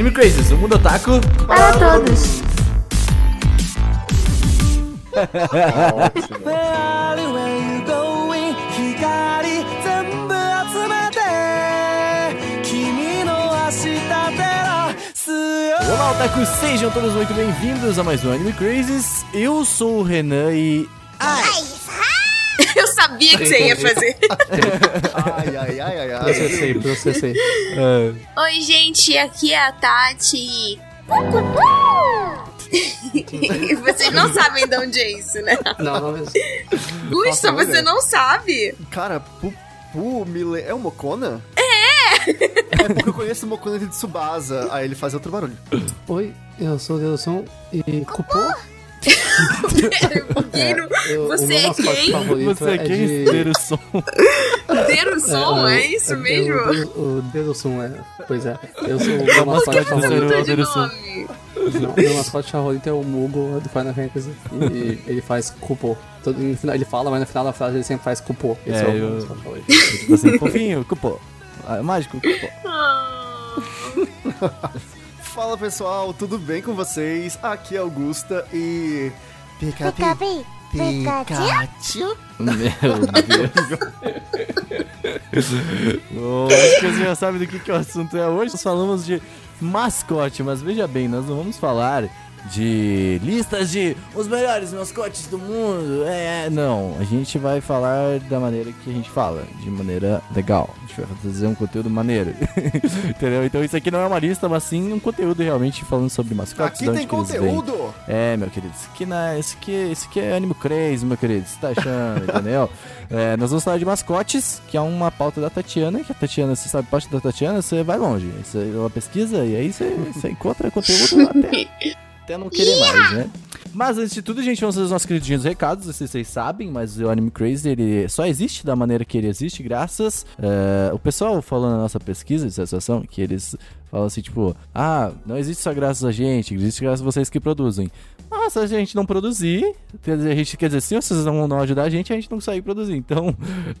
Anime Crazes, o mundo otaku Para todos. Olá, otakus, sejam todos muito bem-vindos a mais um Anime Crazes. Eu sou o Renan e... Eu sabia que você ia fazer. Ai, ai, ai, ai, ai. Processei, processei. ah, Oi, gente, aqui é a Tati. Vocês não sabem de onde é isso, né? Não, não, mas... Gusta, você ideia. não sabe? Cara, Pupu Mile... É o Mokona? É! É porque eu conheço o Mokona de Tsubasa. Aí ele faz outro barulho. Oi, eu sou o Deusson e Cupô. Guino, eu- você o meu é quem? você é quem de... ter o som? Ter o som, é, isso é, mesmo? O, o Deusson, é. Pois é. Eu sou o meu mascote Você favorito. o. Não, meu mascote favorito é o Mugo do Final Fantasy. E ele faz Cupô. Todo, no final, ele fala, mas no final da frase ele sempre faz Cupô. Esse É, é, o eu- meu mascote favorito. tipo assim, fofinho, cupô. Ah, mágico, cupô. Fala pessoal, tudo bem com vocês? Aqui é Augusta e. Pica, pi- Pica-pi, Pikachu? Meu Deus. Acho que você já sabe do que, que o assunto é hoje. Nós falamos de mascote, mas veja bem, nós não vamos falar de listas de os melhores mascotes do mundo. É, não. A gente vai falar da maneira que a gente fala, de maneira legal. A gente vai fazer um conteúdo maneiro. Entendeu? Então isso aqui não é uma lista, mas sim um conteúdo realmente falando sobre mascotes. Aqui tem conteúdo! É, meu querido, isso aqui, não é, isso aqui, isso aqui é Animo Crazy, meu querido, você tá achando, entendeu? É, nós vamos falar de mascotes, que é uma pauta da Tatiana, que a Tatiana, você sabe pauta da Tatiana, você vai longe. Você ela pesquisa e aí você, você encontra conteúdo até, até não querer mais, né? Mas antes de tudo, gente, vamos fazer os nossos queridinhos recados. Não sei se vocês sabem, mas o Anime Crazy ele só existe da maneira que ele existe, graças. é, o pessoal falando na nossa pesquisa de satisfação, que eles falam assim, tipo, ah, não existe só graças a gente, existe graças a vocês que produzem. Mas se a gente não produzir, quer dizer, a gente quer dizer, se vocês não, não ajudar a gente, a gente não consegue produzir. Então,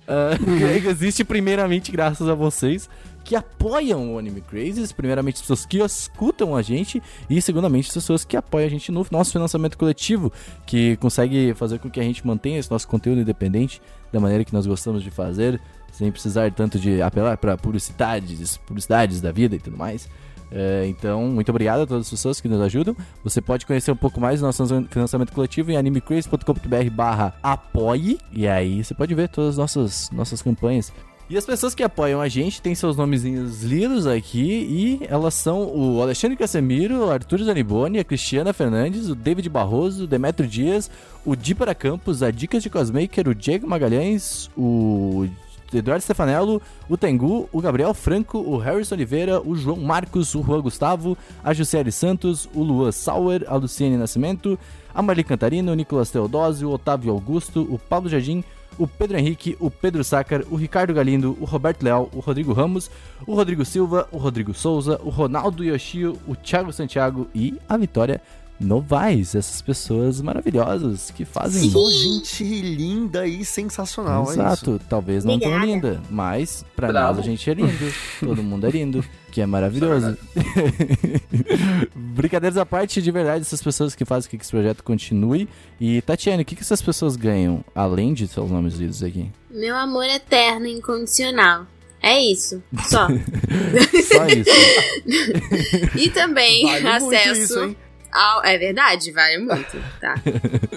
ah, existe primeiramente graças a vocês que apoiam o Anime Crazes, primeiramente as pessoas que escutam a gente e segundamente as pessoas que apoiam a gente no nosso financiamento coletivo, que consegue fazer com que a gente mantenha esse nosso conteúdo independente da maneira que nós gostamos de fazer, sem precisar tanto de apelar para publicidades, publicidades da vida e tudo mais. É, então, muito obrigado a todas as pessoas que nos ajudam. Você pode conhecer um pouco mais do nosso financiamento coletivo em animecraze.com.br barra apoie. E aí você pode ver todas as nossas, nossas campanhas. E as pessoas que apoiam a gente têm seus nomezinhos lidos aqui e elas são o Alexandre Casemiro, o Arthur Zaniboni, a Cristiana Fernandes, o David Barroso, o Demetrio Dias, o Di para Campos, a Dicas de Cosmaker, o Diego Magalhães, o Eduardo Stefanello, o Tengu, o Gabriel Franco, o Harrison Oliveira, o João Marcos, o Juan Gustavo, a Jussiele Santos, o Luan Sauer, a Luciene Nascimento, a Marli Cantarino, o Nicolas Teodósio, o Otávio Augusto, o Pablo Jardim, o Pedro Henrique, o Pedro Sácar, o Ricardo Galindo, o Roberto Leal, o Rodrigo Ramos, o Rodrigo Silva, o Rodrigo Souza, o Ronaldo Yoshio, o Thiago Santiago e a Vitória Novaes. Essas pessoas maravilhosas que fazem Só gente linda e sensacional, é isso. Exato, talvez não tão Obrigada. linda, mas pra Bravo. nós a gente é lindo, todo mundo é lindo, que é maravilhoso. Brincadeiras à parte, de verdade, essas pessoas que fazem com que esse projeto continue. E Tatiane, o que, que essas pessoas ganham, além de seus nomes lidos aqui? Meu amor eterno e incondicional. É isso, só. Só isso. E também Vale acesso isso, hein? Ao. É verdade, vale muito, tá?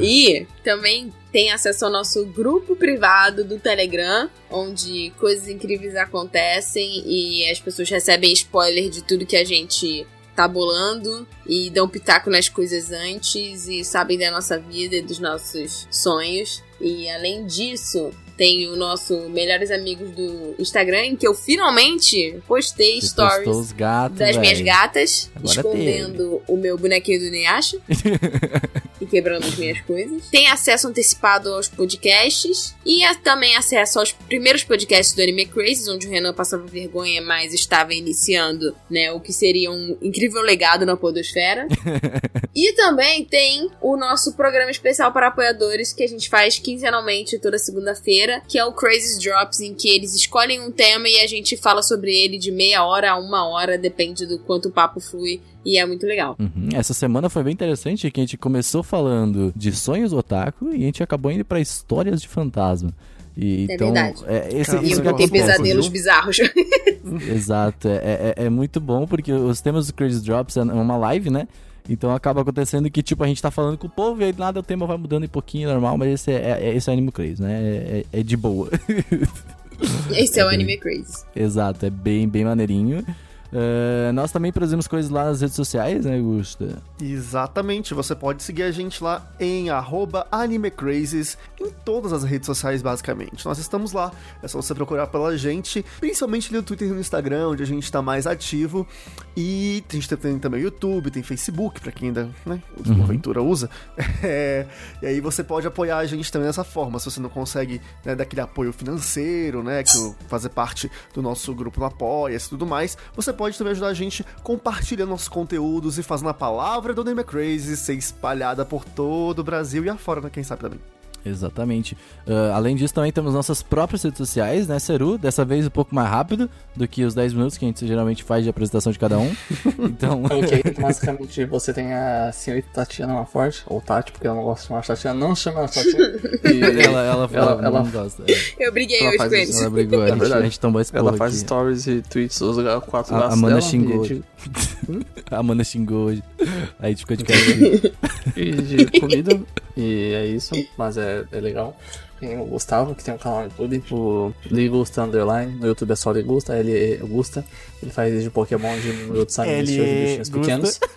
E também tem acesso ao nosso grupo privado do Telegram, onde coisas incríveis acontecem e as pessoas recebem spoiler de tudo que a gente tá bolando e dão pitaco nas coisas antes e sabem da nossa vida e dos nossos sonhos. E além disso, tem o nosso Melhores Amigos do Instagram, em que eu finalmente postei Você stories gatos, das minhas gatas, Agora escondendo o meu bonequinho do Inuyasha. e quebrando as minhas coisas. Tem acesso antecipado aos podcasts e também acesso aos primeiros podcasts do Anime Crazy, onde o Renan passava vergonha, mas estava iniciando, né, o que seria um incrível legado na podosfera. e também tem o nosso programa especial para apoiadores que a gente faz quinzenalmente toda segunda-feira, que é o Crazy Drops, em que eles escolhem um tema e a gente fala sobre ele de meia hora a uma hora, depende do quanto o papo flui e é muito legal. Uhum. Essa semana foi bem interessante que a gente começou falando de sonhos otaku e a gente acabou indo para histórias de fantasma. E, é então, verdade. É, esse, Cara, E isso eu que botei acontece, pesadelos viu? bizarros. Exato, é, é, é muito bom porque os temas do Crazy Drops é uma live, né? Então acaba acontecendo que, tipo, a gente tá falando com o povo e aí nada o tema vai mudando um pouquinho normal, mas esse é, é, esse é Anime Crazy, né? É, é- é de boa. Esse é o É bem- Anime Crazy. Exato, é bem, bem maneirinho. Eh, nós também produzimos coisas lá nas redes sociais, né, Gusta? Exatamente, você pode seguir a gente lá em arroba AnimeCrazes em todas as redes sociais, basicamente. Nós estamos lá, é só você procurar pela gente, principalmente ali no Twitter e no Instagram, onde a gente está mais ativo. E a gente tem também o YouTube, tem Facebook, pra quem ainda, né, Uhum. Aventura usa. É, e aí você pode apoiar a gente também dessa forma, se você não consegue né, dar aquele apoio financeiro, né, que fazer parte do nosso grupo no Apoia-se e tudo mais, você pode também ajudar a gente compartilhando nossos conteúdos e fazendo a palavra do Name Crazy ser espalhada por todo o Brasil e afora, né, quem sabe também. Exatamente. Ah, além disso, também temos nossas próprias redes sociais, né, Seru? Dessa vez um pouco mais rápido do que os 10 minutos que a gente geralmente faz de apresentação de cada um. Então, Ok, então, basicamente você tem a senhorita Tatiana Laforte, ou Tati, porque eu não gosto de chamar Tatiana, não chama ela Tatiana. E ela, ela, fala, Ela- ela- não gosta. é. Eu briguei Ela hoje com eles. Ela brigou, a É gente, verdade. a gente tomou esse ela faz aqui. stories e tweets, os quatro A- a Amanda xingou de, A Amanda xingou hoje. Aí a gente ficou de cara. e de comida, e é isso, mas é, é legal. Tem o Gustavo, que tem um canal no YouTube, o Ligusta Underline, no YouTube é só Ligusta, ele é Gusta, ele faz vídeo de Pokémon de outros animes de bichinhos pequenos.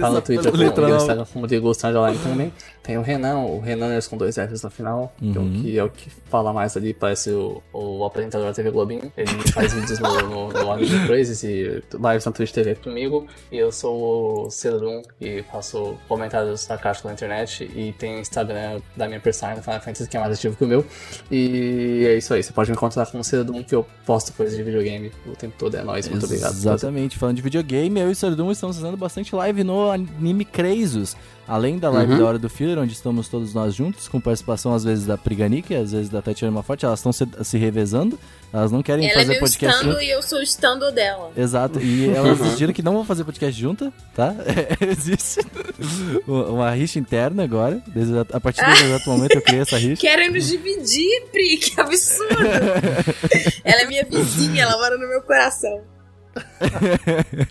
Tá no Twitter com, no não. Instagram como Ligusta Underline também. Tem o Renan, o Renaners com dois Fs no final, que, é o Uhum. que é o que fala mais ali, parece o, o apresentador da TV Globinho. Ele faz vídeos no, no, no Anime Crazes e lives na Twitch TV comigo. E eu sou o Cedrum e faço comentários da caixa na internet. E tem Instagram da minha persona no Final Fantasy, que é mais ativo que o meu. E é isso aí, você pode me encontrar com o Cedrum, que eu posto coisas de videogame o tempo todo. É nóis, muito obrigado. Exatamente, falando de videogame, eu e o Sardum estamos fazendo bastante live no Anime Crazos. Além da live Uhum. da Hora do Filler, onde estamos todos nós juntos, com participação às vezes da Priganic, às vezes da Tatiana Maforte, elas estão se, se revezando, elas não querem Ela é fazer meu podcast estando junto. e eu sou o estando dela. Exato, e elas decidiram que não vão fazer podcast junta, tá? Existe uma rixa interna agora. Desde a, a partir desse exato momento eu criei essa rixa. Querem nos dividir, Pri, que absurdo. ela é minha vizinha, ela mora no meu coração.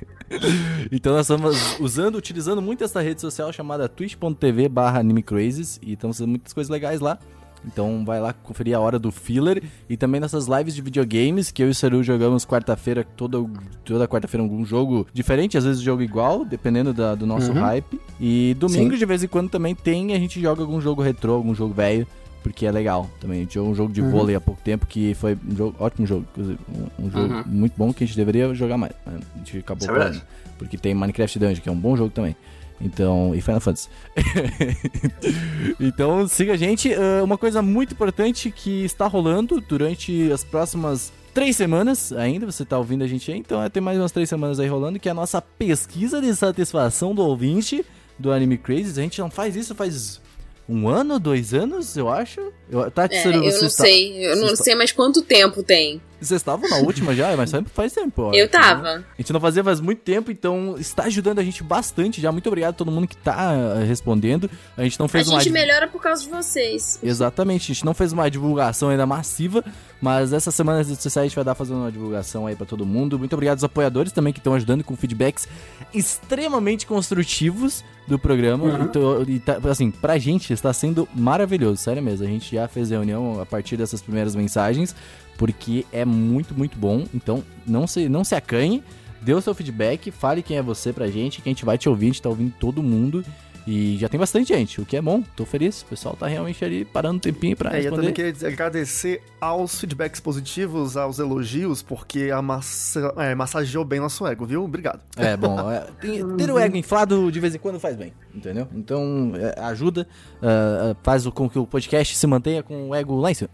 Então nós estamos usando, utilizando muito essa rede social chamada twitch.tv barra animecrazes e estamos fazendo muitas coisas legais lá. Então vai lá conferir a hora do filler e também nessas lives de videogames que eu e o Seru jogamos quarta-feira, toda, toda quarta-feira algum jogo diferente, às vezes jogo igual, dependendo da- do nosso Uhum. hype. E domingo Sim. de vez em quando também tem, a gente joga algum jogo retrô, algum jogo velho. Porque é legal também. A gente jogou um jogo de Uhum. vôlei há pouco tempo que foi um jogo, ótimo jogo. inclusive, Um, um jogo Uhum. muito bom que a gente deveria jogar mais. mas A gente acabou Isso é. Porque tem Minecraft Dungeon, que é um bom jogo também. Então, e Final Fantasy. então, siga a gente. Ah, uma coisa muito importante que está rolando durante as próximas três semanas ainda. Você está ouvindo a gente aí, então é, tem mais umas três semanas aí rolando, que é a nossa pesquisa de satisfação do ouvinte do Anime Crazy. A gente não faz isso faz um ano, dois anos, eu acho. Eu, Tati, É, Saru, eu não está- sei, eu não está- sei mais quanto tempo tem. Vocês estavam na última já, mas faz- faz tempo. ó. Eu tava. A gente não fazia faz muito tempo, então está ajudando a gente bastante já. Muito obrigado a todo mundo que tá eh, respondendo. A gente não A fez uma. gente melhora por causa de vocês. Exatamente, a gente não fez uma divulgação ainda massiva, mas essa semana nas redes sociais a gente vai dar fazendo uma divulgação aí pra todo mundo. Muito obrigado aos apoiadores também que estão ajudando com feedbacks extremamente construtivos do programa. Uhum. Então, e tá- assim, pra gente está sendo maravilhoso, sério mesmo. A gente já fez reunião a partir dessas primeiras mensagens, porque é muito, muito bom. Então, não se, não se acanhe, dê o seu feedback, fale quem é você pra gente, que a gente vai te ouvir, a gente tá ouvindo todo mundo. E já tem bastante gente, o que é bom, tô feliz. O pessoal tá realmente ali parando um tempinho pra É, e eu responder. também queria agradecer aos feedbacks positivos, aos elogios, porque a massa, é, massageou bem nosso ego, viu? Obrigado. É, bom, é, tem- ter o ego inflado de vez em quando faz bem, entendeu? Então, é, ajuda, ah, faz com que o podcast se mantenha com o ego lá em cima.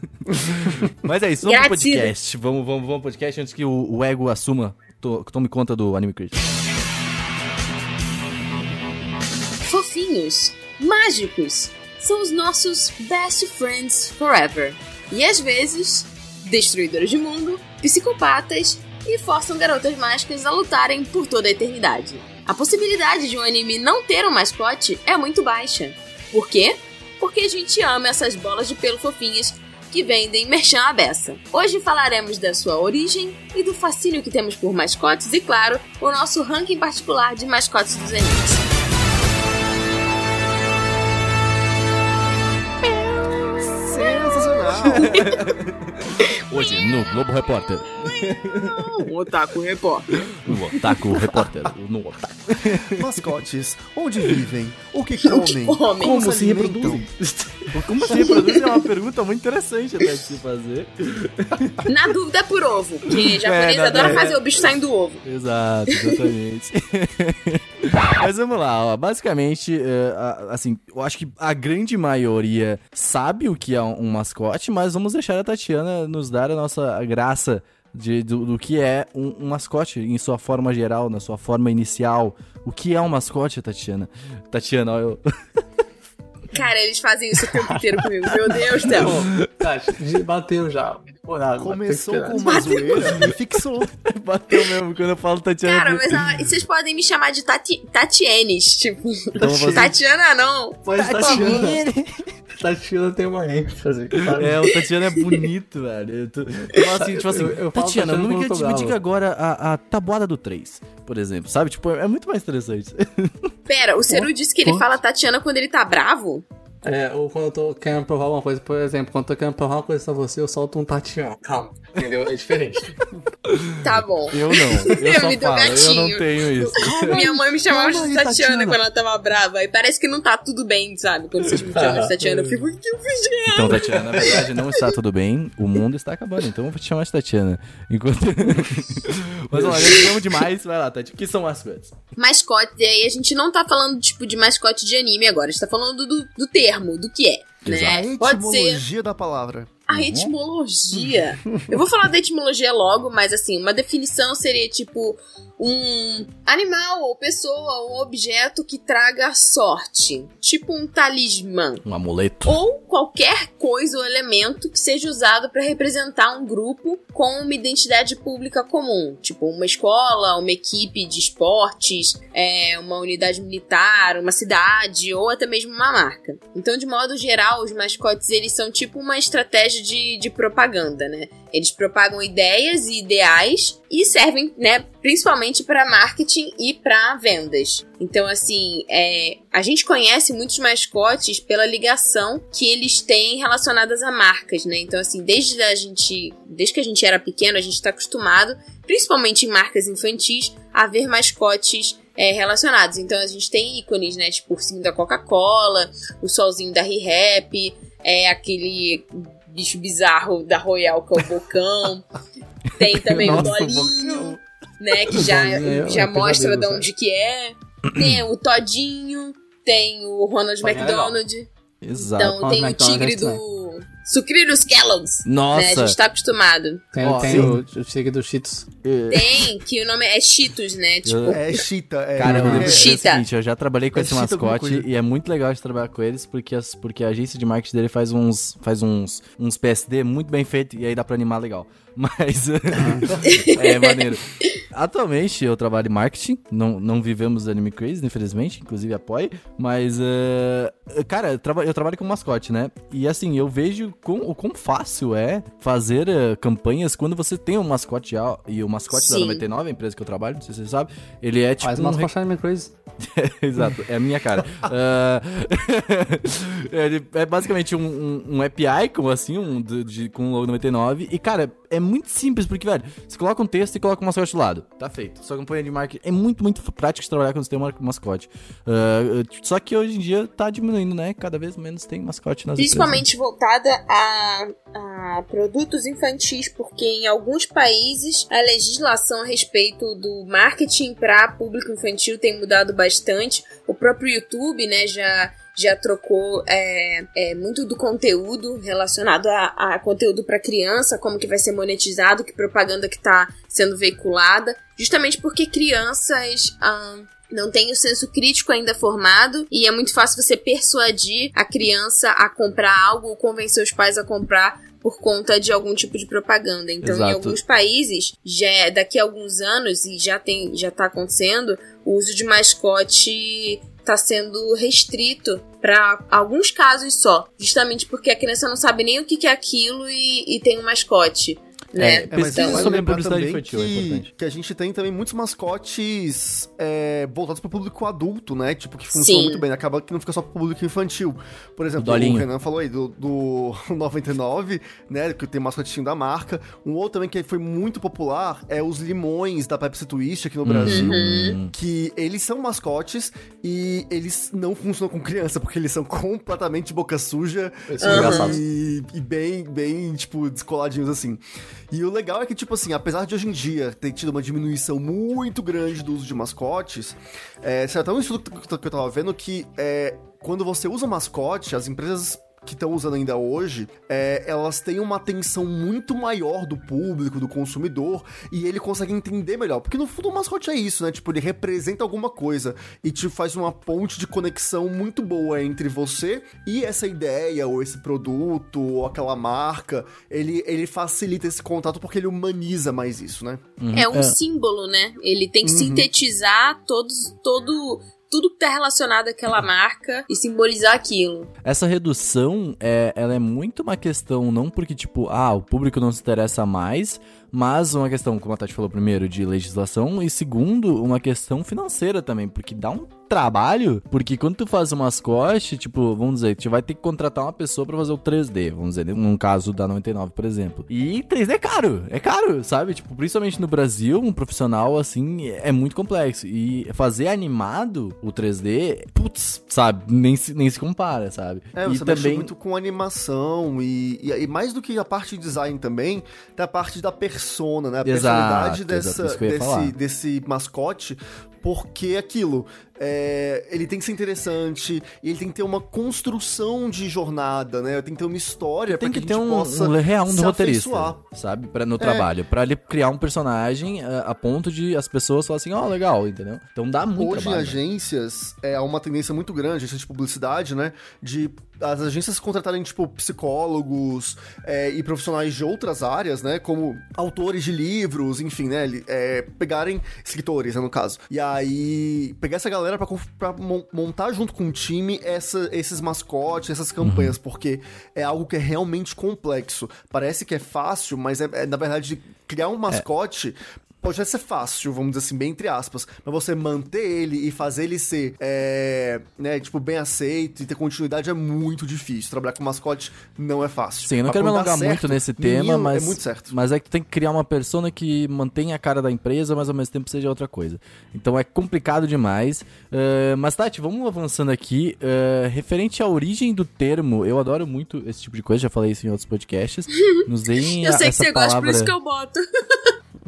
Mas é isso, vamos pro podcast. Vamos, vamos, vamos pro podcast antes que o, o ego assuma, to, tome conta do Anime Critic. Fofinhos, mágicos, são os nossos best friends forever. E às vezes, destruidores de mundo, psicopatas e forçam garotas mágicas a lutarem por toda a eternidade. A possibilidade de um anime não ter um mascote é muito baixa. Por quê? Porque a gente ama essas bolas de pelo fofinhas que vendem merchan à beça. Hoje falaremos da sua origem e do fascínio que temos por mascotes e, claro, o nosso ranking particular de mascotes dos animes. Hoje, no Globo Repórter. Um otaku repórter. No Otaku Repórter. No Otaku. Mascotes, onde vivem? O que comem? comem? Como se reproduzem? Como se reproduzem é uma pergunta muito interessante até de se fazer. Na dúvida é por ovo, porque japonês É, adora é. fazer o bicho saindo do ovo. Exato, exatamente. Mas vamos lá, ó. Basicamente, a- assim, eu acho que a grande maioria sabe o que é um, mascote, mas vamos deixar a Tatiana nos dar a nossa graça de, do, do que é um, um mascote em sua forma geral, na sua forma inicial. O que é um mascote, Tatiana? Tatiana, eu. Cara, eles fazem isso o tempo inteiro comigo. Meu Deus, Théo. Tati, bateu já. Por nada, Começou com uma zoeira e fixou. Bateu mesmo quando eu falo Tatiana. Cara, mas ah, e vocês podem me chamar de Tati, Tatienes. Tipo, Então Tatiana não. Mas Tatiana, Tatiana tem uma ênfase. sabe? É, o Tatiana é bonito, velho. Eu, tô, eu falo assim, tipo assim, Eu- eu falo Tatiana, Tatiana não me, me diga agora a, a tabuada do 3, por exemplo, sabe? Tipo, é muito mais interessante. Pera, o Ceru disse que ele fala Tatiana quando ele tá bravo? É, ou quando eu tô querendo provar uma coisa, por exemplo, quando eu tô querendo provar uma coisa pra você, eu solto um Tatiana. Calma, entendeu? É diferente. Tá bom. Eu não, eu só me dou falo, eu não gatinho. tenho isso. Minha mãe me chamava calma de Tatiana, Tatiana. quando ela tava brava. E parece que não tá tudo bem, sabe? Quando vocês me chamam de Tatiana, eu fico, o que eu fiz de errado?" Então, Tatiana, na verdade, não está tudo bem, o mundo está acabando, então eu vou te chamar de Tatiana. Enquanto... Mas olha, eu amo demais, vai lá, Tati, o que são mascotes? mascote, e aí a gente não tá falando, tipo, de mascote de anime agora, a gente tá falando do, do termo, do que é, A né? Pode ser etimologia da palavra. a etimologia. Eu vou falar da etimologia logo, mas assim, uma definição seria tipo um animal ou pessoa ou objeto que traga sorte, tipo um talismã. Um amuleto. Ou qualquer coisa ou elemento que seja usado para representar um grupo com uma identidade pública comum, tipo uma escola, uma equipe de esportes, é, uma unidade militar, uma cidade ou até mesmo uma marca. Então, de modo geral, os mascotes eles são tipo uma estratégia de, de propaganda, né? Eles propagam ideias e ideais e servem, né, principalmente para marketing e para vendas. Então, assim, é, a gente conhece muitos mascotes pela ligação que eles têm relacionadas a marcas, né? Então, assim, desde a gente, desde que a gente era pequeno, a gente está acostumado, principalmente em marcas infantis, a ver mascotes é, relacionados. Então, a gente tem ícones, né? Tipo o ursinho da Coca-Cola, o solzinho da Re-Rap, é aquele bicho bizarro da Royal que é o Bocão. Tem também o Nossa, Bolinho, né? Que já, é já mostra de onde que é. Tem o Todinho, tem o Ronald é. McDonald. Exato. Então tem o McDonald's tigre é do. Sucrilhos Kellogg's. Né? A Nossa, gente tá acostumado. Tem, Ó, tem o, o dos Cheetos. Tem, que o nome é Cheetos, né? Tipo, É chita. É, Cara, eu é, lembro que é o Cheetah. seguinte, eu já trabalhei com É esse cheetah mascote e é muito legal de trabalhar com eles porque, as, porque a agência de marketing dele faz uns, faz uns, uns PSD muito bem feito e aí dá pra animar legal. Mas é maneiro. Atualmente eu trabalho em marketing, não, não vivemos Anime Crazy, infelizmente, inclusive apoio, mas, eh, cara, eu, traba- eu trabalho com mascote, né? E assim, eu vejo com, o quão fácil é fazer eh, campanhas quando você tem um mascote e o mascote da Sim. 99, a empresa que eu trabalho, não sei se você sabe, ele é tipo Faz um coxas Anime Crazy. Exato, é a minha cara. Ah, ele é basicamente um, um, um app icon, assim, um de, de- com o logo 99. E, cara, é muito simples, porque, velho, você coloca um texto e coloca um mascote do lado. Tá feito. Sua campanha de marketing é muito, muito prático de trabalhar quando você tem um mascote. Uh, só que hoje em dia tá diminuindo, né? Cada vez menos tem mascote nas Principalmente empresas. voltada a, a produtos infantis, porque em alguns países a legislação a respeito do marketing para público infantil tem mudado bastante. O próprio YouTube, né, já já trocou é, é, muito do conteúdo relacionado a, a conteúdo para criança, como que vai ser monetizado, que propaganda que está sendo veiculada, justamente porque crianças ah, não têm o senso crítico ainda formado e é muito fácil você persuadir a criança a comprar algo ou convencer os pais a comprar por conta de algum tipo de propaganda. Então, Exato. em alguns países, já é, daqui a alguns anos e já tem, já está acontecendo, o uso de mascote está sendo restrito para alguns casos só, justamente porque a criança não sabe nem o que, é aquilo e, e tem um mascote. Né? É, mas então, sobre a publicidade infantil é que, é importante. Que a gente tem também muitos mascotes é, voltados para o público adulto, né? Tipo, que funcionam muito bem. Acaba que não fica só para o público infantil. Por exemplo, o, o Renan falou aí do, do 99, né? Que tem mascotinho da marca. Um outro também que foi muito popular é os limões da Pepsi Twist aqui no uhum. Brasil. Uhum. Que eles são mascotes e eles não funcionam com criança, porque eles são completamente boca suja uhum. e, e bem, bem, tipo, descoladinhos assim. E o legal é que, tipo assim, apesar de hoje em dia ter tido uma diminuição muito grande do uso de mascotes, é, até um estudo que eu tava vendo que é, quando você usa mascote, as empresas que estão usando ainda hoje, é, elas têm uma atenção muito maior do público, do consumidor, e ele consegue entender melhor. Porque no fundo o mascote é isso, né? Tipo, ele representa alguma coisa e te faz uma ponte de conexão muito boa entre você e essa ideia, ou esse produto, ou aquela marca. Ele, ele facilita esse contato porque ele humaniza mais isso, né? Uhum. É um é. símbolo, né? Ele tem que uhum. sintetizar todos, todo tudo que tá relacionado àquela marca e simbolizar aquilo. Essa redução, é, ela é muito uma questão, não porque, tipo, ah, o público não se interessa mais, mas uma questão, como a Tati falou primeiro, de legislação, e segundo, uma questão financeira também, porque dá um trabalho, porque quando tu faz um mascote, tipo, vamos dizer, tu vai ter que contratar uma pessoa para fazer o 3D, vamos dizer, num caso da 99, por exemplo. E 3D é caro, é caro, sabe? Tipo, principalmente no Brasil, um profissional assim é muito complexo. E fazer animado o 3D, putz, sabe, nem se, nem se compara, sabe? É, você e também muito com animação e, e, e, mais do que a parte de design também, tem a parte da persona, né? A exato, personalidade dessa, desse, desse mascote porque aquilo, é, ele tem que ser interessante, e ele tem que ter uma construção de jornada, né? Tem que ter uma história tem que, que ter um, um real um roteirista, sabe? Pra, no é. trabalho, para ele criar um personagem a, é, a, ponto de as pessoas falarem assim, ó, oh, legal, entendeu? Então dá muito Hoje trabalho. em agências, é, há uma tendência muito grande, agências de publicidade, né? De as agências contratarem, tipo, psicólogos é, e profissionais de outras áreas, né? Como autores de livros, enfim, né? É, pegarem escritores, né, no caso. E aí, pegar essa galera pra, pra montar junto com o time essa, esses mascotes, essas campanhas, uhum. porque é algo que é realmente complexo. Parece que é fácil, mas é, é na verdade, criar um mascote é pode ser fácil, vamos dizer assim, bem entre aspas, mas você manter ele e fazer ele ser, é, né, tipo, bem aceito e ter continuidade é muito difícil. Trabalhar com mascote não é fácil. Sim, eu não quero me alongar certo, muito nesse tema, mas, é muito certo. mas é que tu tem que criar uma persona que mantenha a cara da empresa, mas ao mesmo tempo seja outra coisa. Então é complicado demais. Uh, mas, Tati, vamos avançando aqui. Uh, referente à origem do termo, eu adoro muito esse tipo de coisa, já falei isso em outros podcasts. Nos deem Eu sei que você palavra... gosta, por isso que eu boto.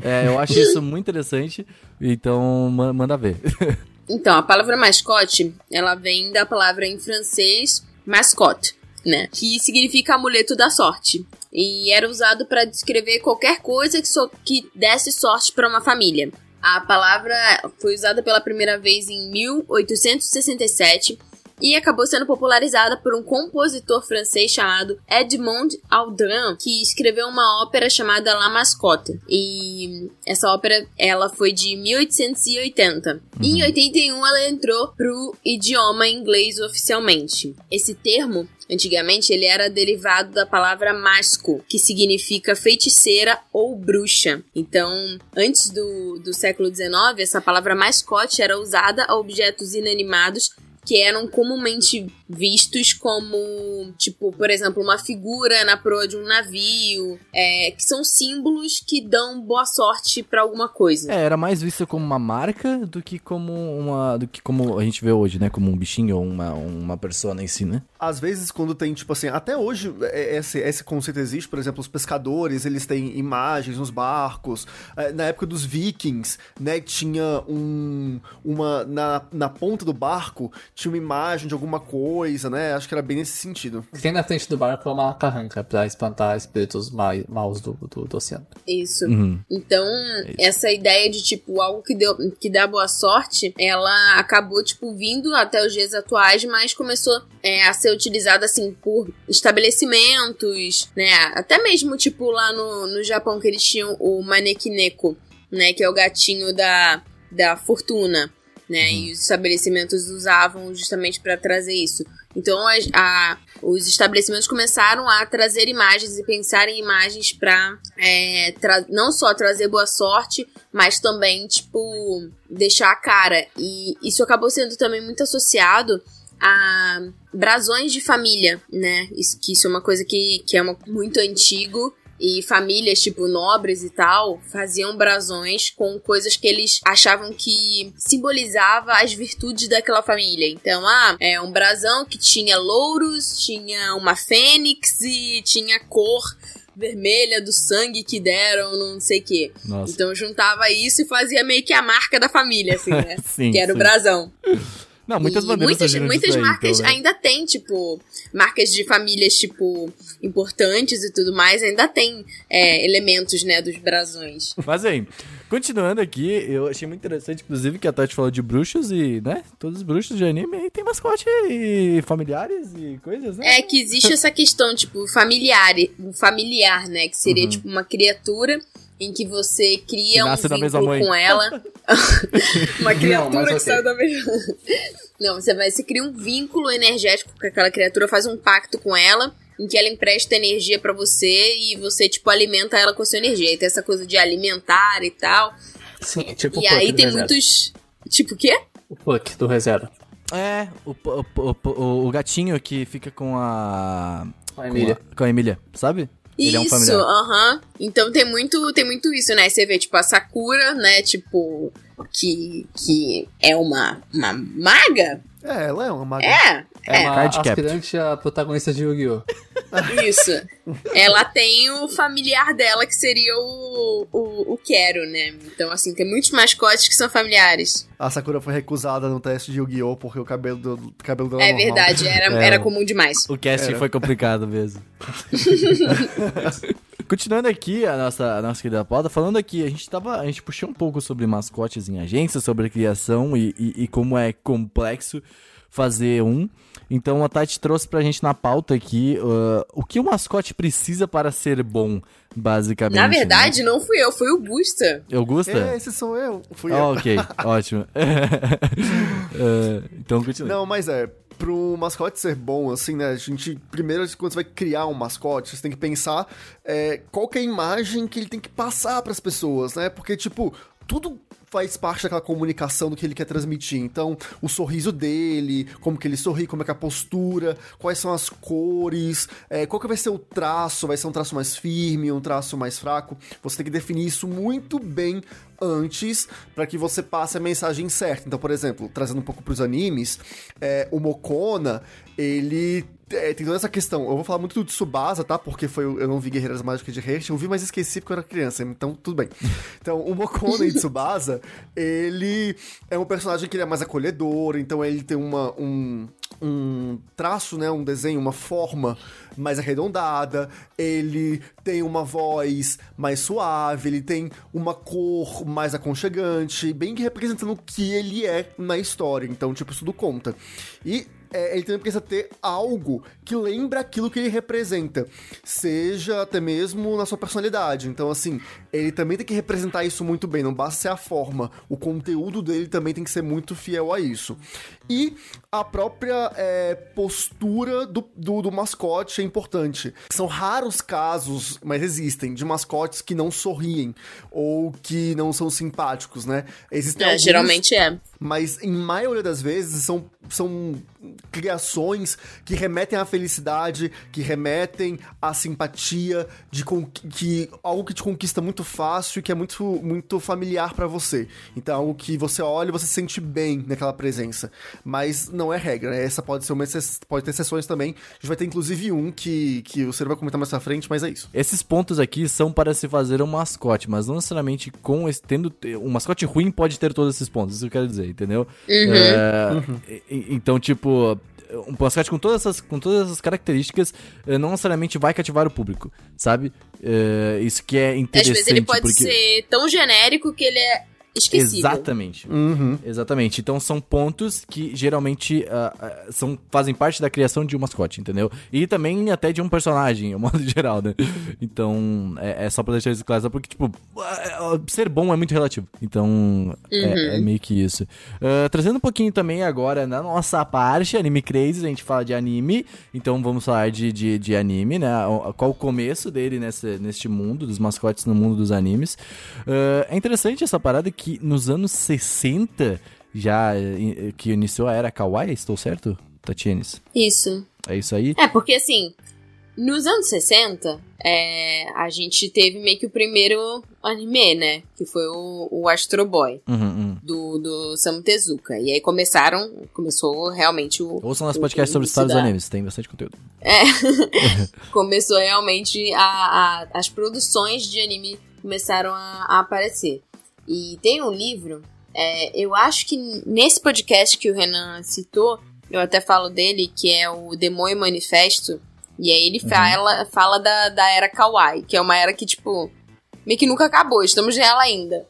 É, eu acho isso muito interessante, então manda ver. Então, a palavra mascote, ela vem da palavra em francês mascotte, né? Que significa amuleto da sorte. E era usado para descrever qualquer coisa que, so que desse sorte para uma família. A palavra foi usada pela primeira vez em 1867 e acabou sendo popularizada por um compositor francês chamado Edmond Aldrin, que escreveu uma ópera chamada La Mascotte. E essa ópera, ela foi de 1880. Uhum. E em 81 ela entrou pro idioma inglês oficialmente. Esse termo Antigamente ele era derivado da palavra masco, que significa feiticeira ou bruxa. Então, antes do, do século XIX, essa palavra mascote era usada a objetos inanimados que eram comumente vistos como, tipo, por exemplo, uma figura na proa de um navio, é, que são símbolos que dão boa sorte para alguma coisa. É, era mais visto como uma marca do que como uma. do que como a gente vê hoje, né? Como um bichinho ou uma, uma persona em si, né? Às vezes, quando tem, tipo assim, até hoje é, esse, esse conceito existe, por exemplo, os pescadores, eles têm imagens nos barcos. É, na época dos vikings, né, tinha um. uma. Na, na ponta do barco, tinha uma imagem de alguma coisa, né? Acho que era bem nesse sentido. Tem na frente do barco é uma carranca pra espantar espíritos ma maus do, do, do oceano. Isso. Uhum. Então, essa ideia de, tipo, algo que, deu, que dá boa sorte, ela acabou, tipo, vindo até os dias atuais, mas começou é, a ser utilizada, assim, por estabelecimentos, né? Até mesmo, tipo, lá no, no Japão, que eles tinham o Manekineko, né? Que é o gatinho da, da fortuna, né? E os estabelecimentos usavam justamente para trazer isso. Então, as- a- os estabelecimentos começaram a trazer imagens e pensar em imagens para não só trazer boa sorte, mas também, tipo, deixar a cara. E isso acabou sendo também muito associado a brasões de família, né? Isso, que isso é uma coisa que, que é uma- muito antigo. E famílias, tipo, nobres e tal, faziam brasões com coisas que eles achavam que simbolizava as virtudes daquela família. Então, ah, é um brasão que tinha louros, tinha uma fênix e tinha cor vermelha do sangue que deram, não sei o quê. Nossa. Então juntava isso e fazia meio que a marca da família, assim, né? Sim, que era o sim. brasão. Não, muitas E bandeiras muitas, muitas aí, marcas então, né? ainda tem, tipo, marcas de famílias, tipo, importantes e tudo mais, ainda tem é, elementos, né, dos brasões. Mas aí, continuando aqui, eu achei muito interessante, inclusive, que a Tati falou de bruxos e, né? Todos os bruxos de anime aí tem mascote e familiares e coisas, né? É que existe essa questão, tipo, familiar, um familiar, né, que seria, tipo, uma criatura em que você Que cria um da mesma vínculo mãe. com ela. uma criatura mas que ok. saiu da mesma... Não, você vai, você cria um vínculo energético com aquela criatura, faz um pacto com ela, em que ela empresta energia pra você e você, tipo, alimenta ela com a sua energia. E tem essa coisa de alimentar e tal. Sim, tipo e aí do tem muitos... Tipo o quê? O Puck do ReZero. É, o, o, o, o- o gatinho que fica com a. Com a Emília. Com a, com a Emília, sabe? Ele é um Isso, familiar. aham. Então tem muito, tem muito isso, né? Você vê, tipo, a Sakura, né? Tipo, que, que é uma, uma maga? É, ela é uma maga. É, É é, uma Card Captor. aspirante a protagonista de Yu-Gi-Oh! isso. Ela tem o familiar dela, que seria o, o, o Quero, né? Então, assim, tem muitos mascotes que são familiares. A Sakura foi recusada no teste de Yu-Gi-Oh! porque o cabelo, do, o cabelo dela É normal. verdade, era, É, era comum demais. O casting Era. foi complicado mesmo. Continuando aqui a nossa, a nossa querida pauta, falando aqui, a gente tava. A gente puxou um pouco sobre mascotes em agência, sobre a criação e, e, e como é complexo fazer um. Então a Tati trouxe pra gente na pauta aqui uh, o que o mascote precisa para ser bom, basicamente. Na verdade, né? não fui eu, foi o Gusta. Augusta? É, esse sou eu. Fui Ah, eu. ok, ótimo. Uh, então continue. Não, mas é, pro mascote ser bom, assim, né, a gente, primeiro, quando você vai criar um mascote, você tem que pensar é, qual que é a imagem que ele tem que passar pras pessoas, né, porque, tipo, tudo faz parte daquela comunicação do que ele quer transmitir. Então, o sorriso dele, como que ele sorri, como é que é a postura, quais são as cores, é, qual que vai ser o traço, vai ser um traço mais firme, um traço mais fraco. Você tem que definir isso muito bem antes para que você passe a mensagem certa. Então, por exemplo, trazendo um pouco pros animes, é, o Mokona, ele é, tem toda essa questão. Eu vou falar muito do Tsubasa, tá? Porque foi, eu não vi Guerreiras Mágicas de Hearst. Eu vi, mas esqueci porque eu era criança. Então, tudo bem. Então, o Mokona em Tsubasa, ele é um personagem que ele é mais acolhedor. Então, ele tem uma, um, um traço, né? Um desenho, uma forma mais arredondada. Ele tem uma voz mais suave. Ele tem uma cor mais aconchegante. Bem que representando o que ele é na história. Então, tipo, isso tudo conta. E é, ele também precisa ter algo que lembra aquilo que ele representa, seja até mesmo na sua personalidade. Então, assim, ele também tem que representar isso muito bem, não basta ser a forma, o conteúdo dele também tem que ser muito fiel a isso. E a própria é, postura do, do, do mascote é importante. São raros casos, mas existem, de mascotes que não sorriem ou que não são simpáticos, né? Existem É, alguns- geralmente é. Mas em maioria das vezes são, são criações que remetem à felicidade, que remetem à simpatia, de que algo que te conquista muito fácil e que é muito, muito familiar para você. Então, é algo que você olha e você se sente bem naquela presença. Mas não é regra, né? essa pode ser uma pode ter exceções também. A gente vai ter inclusive um que, que o Ciro vai comentar mais pra frente, mas é isso. Esses pontos aqui são para se fazer um mascote, mas não necessariamente com esse, tendo um mascote ruim pode ter todos esses pontos, isso que eu quero dizer, entendeu? Uhum. É, uhum. Então, tipo, um mascote com todas essas, com todas essas características eh, não necessariamente vai cativar o público, sabe? Uh, isso que é interessante. Às vezes ele pode porque... ser tão genérico que ele é esquecível. Exatamente. Uhum. Exatamente. Então são pontos que geralmente uh, uh, são, fazem parte da criação de um mascote, entendeu? E também até de um personagem, de modo geral, né? Então é, é só pra deixar isso claro, porque, tipo, uh, ser bom é muito relativo. Então uhum. é, é, meio que isso. trazendo um pouquinho também agora na nossa parte, Anime Crazy, a gente fala de anime, então vamos falar de, de, de anime, né? Qual o começo dele nesse, neste mundo, dos mascotes no mundo dos animes. é interessante essa parada que que nos anos 60 já que iniciou a era Kawaii, estou certo, Tatienes? Isso. É isso aí? É, porque assim, nos anos 60, é, a gente teve meio que o primeiro anime, né? Que foi o, o Astro Boy, uhum, uhum. do, do Samu Tezuka. E aí começaram, começou realmente o... Ouçam nosso podcast sobre estados da... animes, tem bastante conteúdo. É, começou realmente a, a, as produções de anime começaram a, a aparecer. E tem um livro, é, eu acho que nesse podcast que o Renan citou, eu até falo dele, que é o Demônio Manifesto. E aí ele uhum. fala, fala da, da era Kawaii, que é uma era que, tipo, meio que nunca acabou, estamos nela ainda.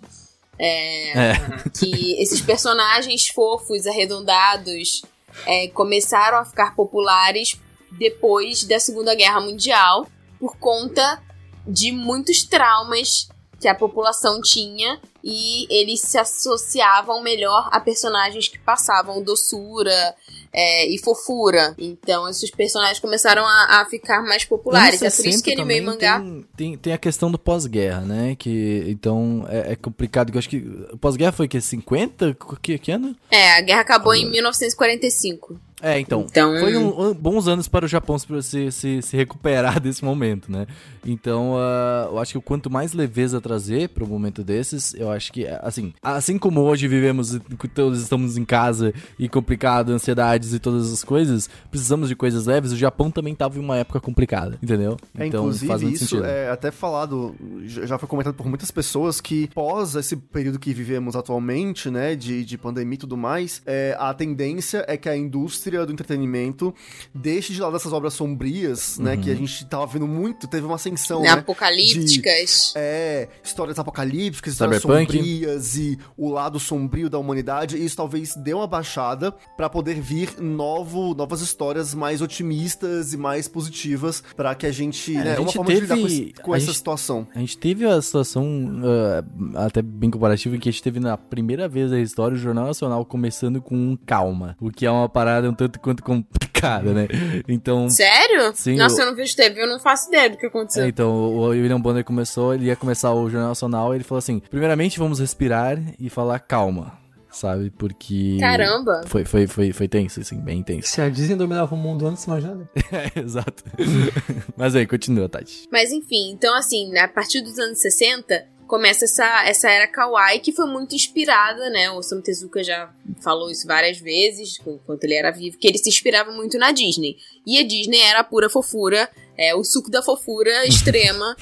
É, é. Que esses personagens fofos, arredondados, é, começaram a ficar populares depois da Segunda Guerra Mundial por conta de muitos traumas que a população tinha e eles se associavam melhor a personagens que passavam doçura é, e fofura. Então esses personagens começaram a, a ficar mais populares. É por isso que anime e mangá. Tem, tem, tem, a questão do pós-guerra, né? Que então é, é complicado. Eu acho que pós-guerra foi que 50? Que, que ano? É, a guerra acabou em 1945. É, então. então... Foi um, um, bons anos para o Japão se, se, se recuperar desse momento, né? Então, uh, eu acho que quanto mais leveza trazer para um momento desses, eu acho que, assim, assim como hoje vivemos, todos estamos em casa e complicado, ansiedades e todas as coisas, precisamos de coisas leves, o Japão também estava em uma época complicada, entendeu? É, então, inclusive, faz muito isso sentido. é até falado, já foi comentado por muitas pessoas que pós esse período que vivemos atualmente, né, de, de pandemia e tudo mais, é, a tendência é que a indústria indústria do entretenimento deixe de lado essas obras sombrias, uhum. né? Que a uhum. gente tava vendo muito, teve uma ascensão, né? Apocalípticas. De, é, histórias apocalípticas, histórias Cyberpunk. sombrias e o lado sombrio da humanidade. E isso talvez deu uma baixada para poder vir novo, novas histórias mais otimistas e mais positivas para que a gente, é, né, a gente uma forma teve, de lidar com, esse, com essa gente, situação. A gente teve a situação uh, até bem comparativa em que a gente teve na primeira vez da história o Jornal Nacional começando com calma, o que é uma parada um tanto quanto complicada, né? Então. Sério? Sim. Nossa, o... eu não vejo TV, eu não faço ideia do que aconteceu. É, então, o William Bonner começou, ele ia começar o Jornal Nacional e ele falou assim: primeiramente vamos respirar e falar calma sabe? Porque. Caramba! Foi, foi, foi, foi tenso, assim, bem tenso. Se a Disney dominava o mundo antes, imagina. é, exato. Mas aí, continua, Tati. Mas enfim, então assim, a partir dos anos 60, começa essa, essa era kawaii que foi muito inspirada, né? O Sam Tezuka já falou isso várias vezes, enquanto ele era vivo, que ele se inspirava muito na Disney. E a Disney era a pura fofura, é o suco da fofura extrema.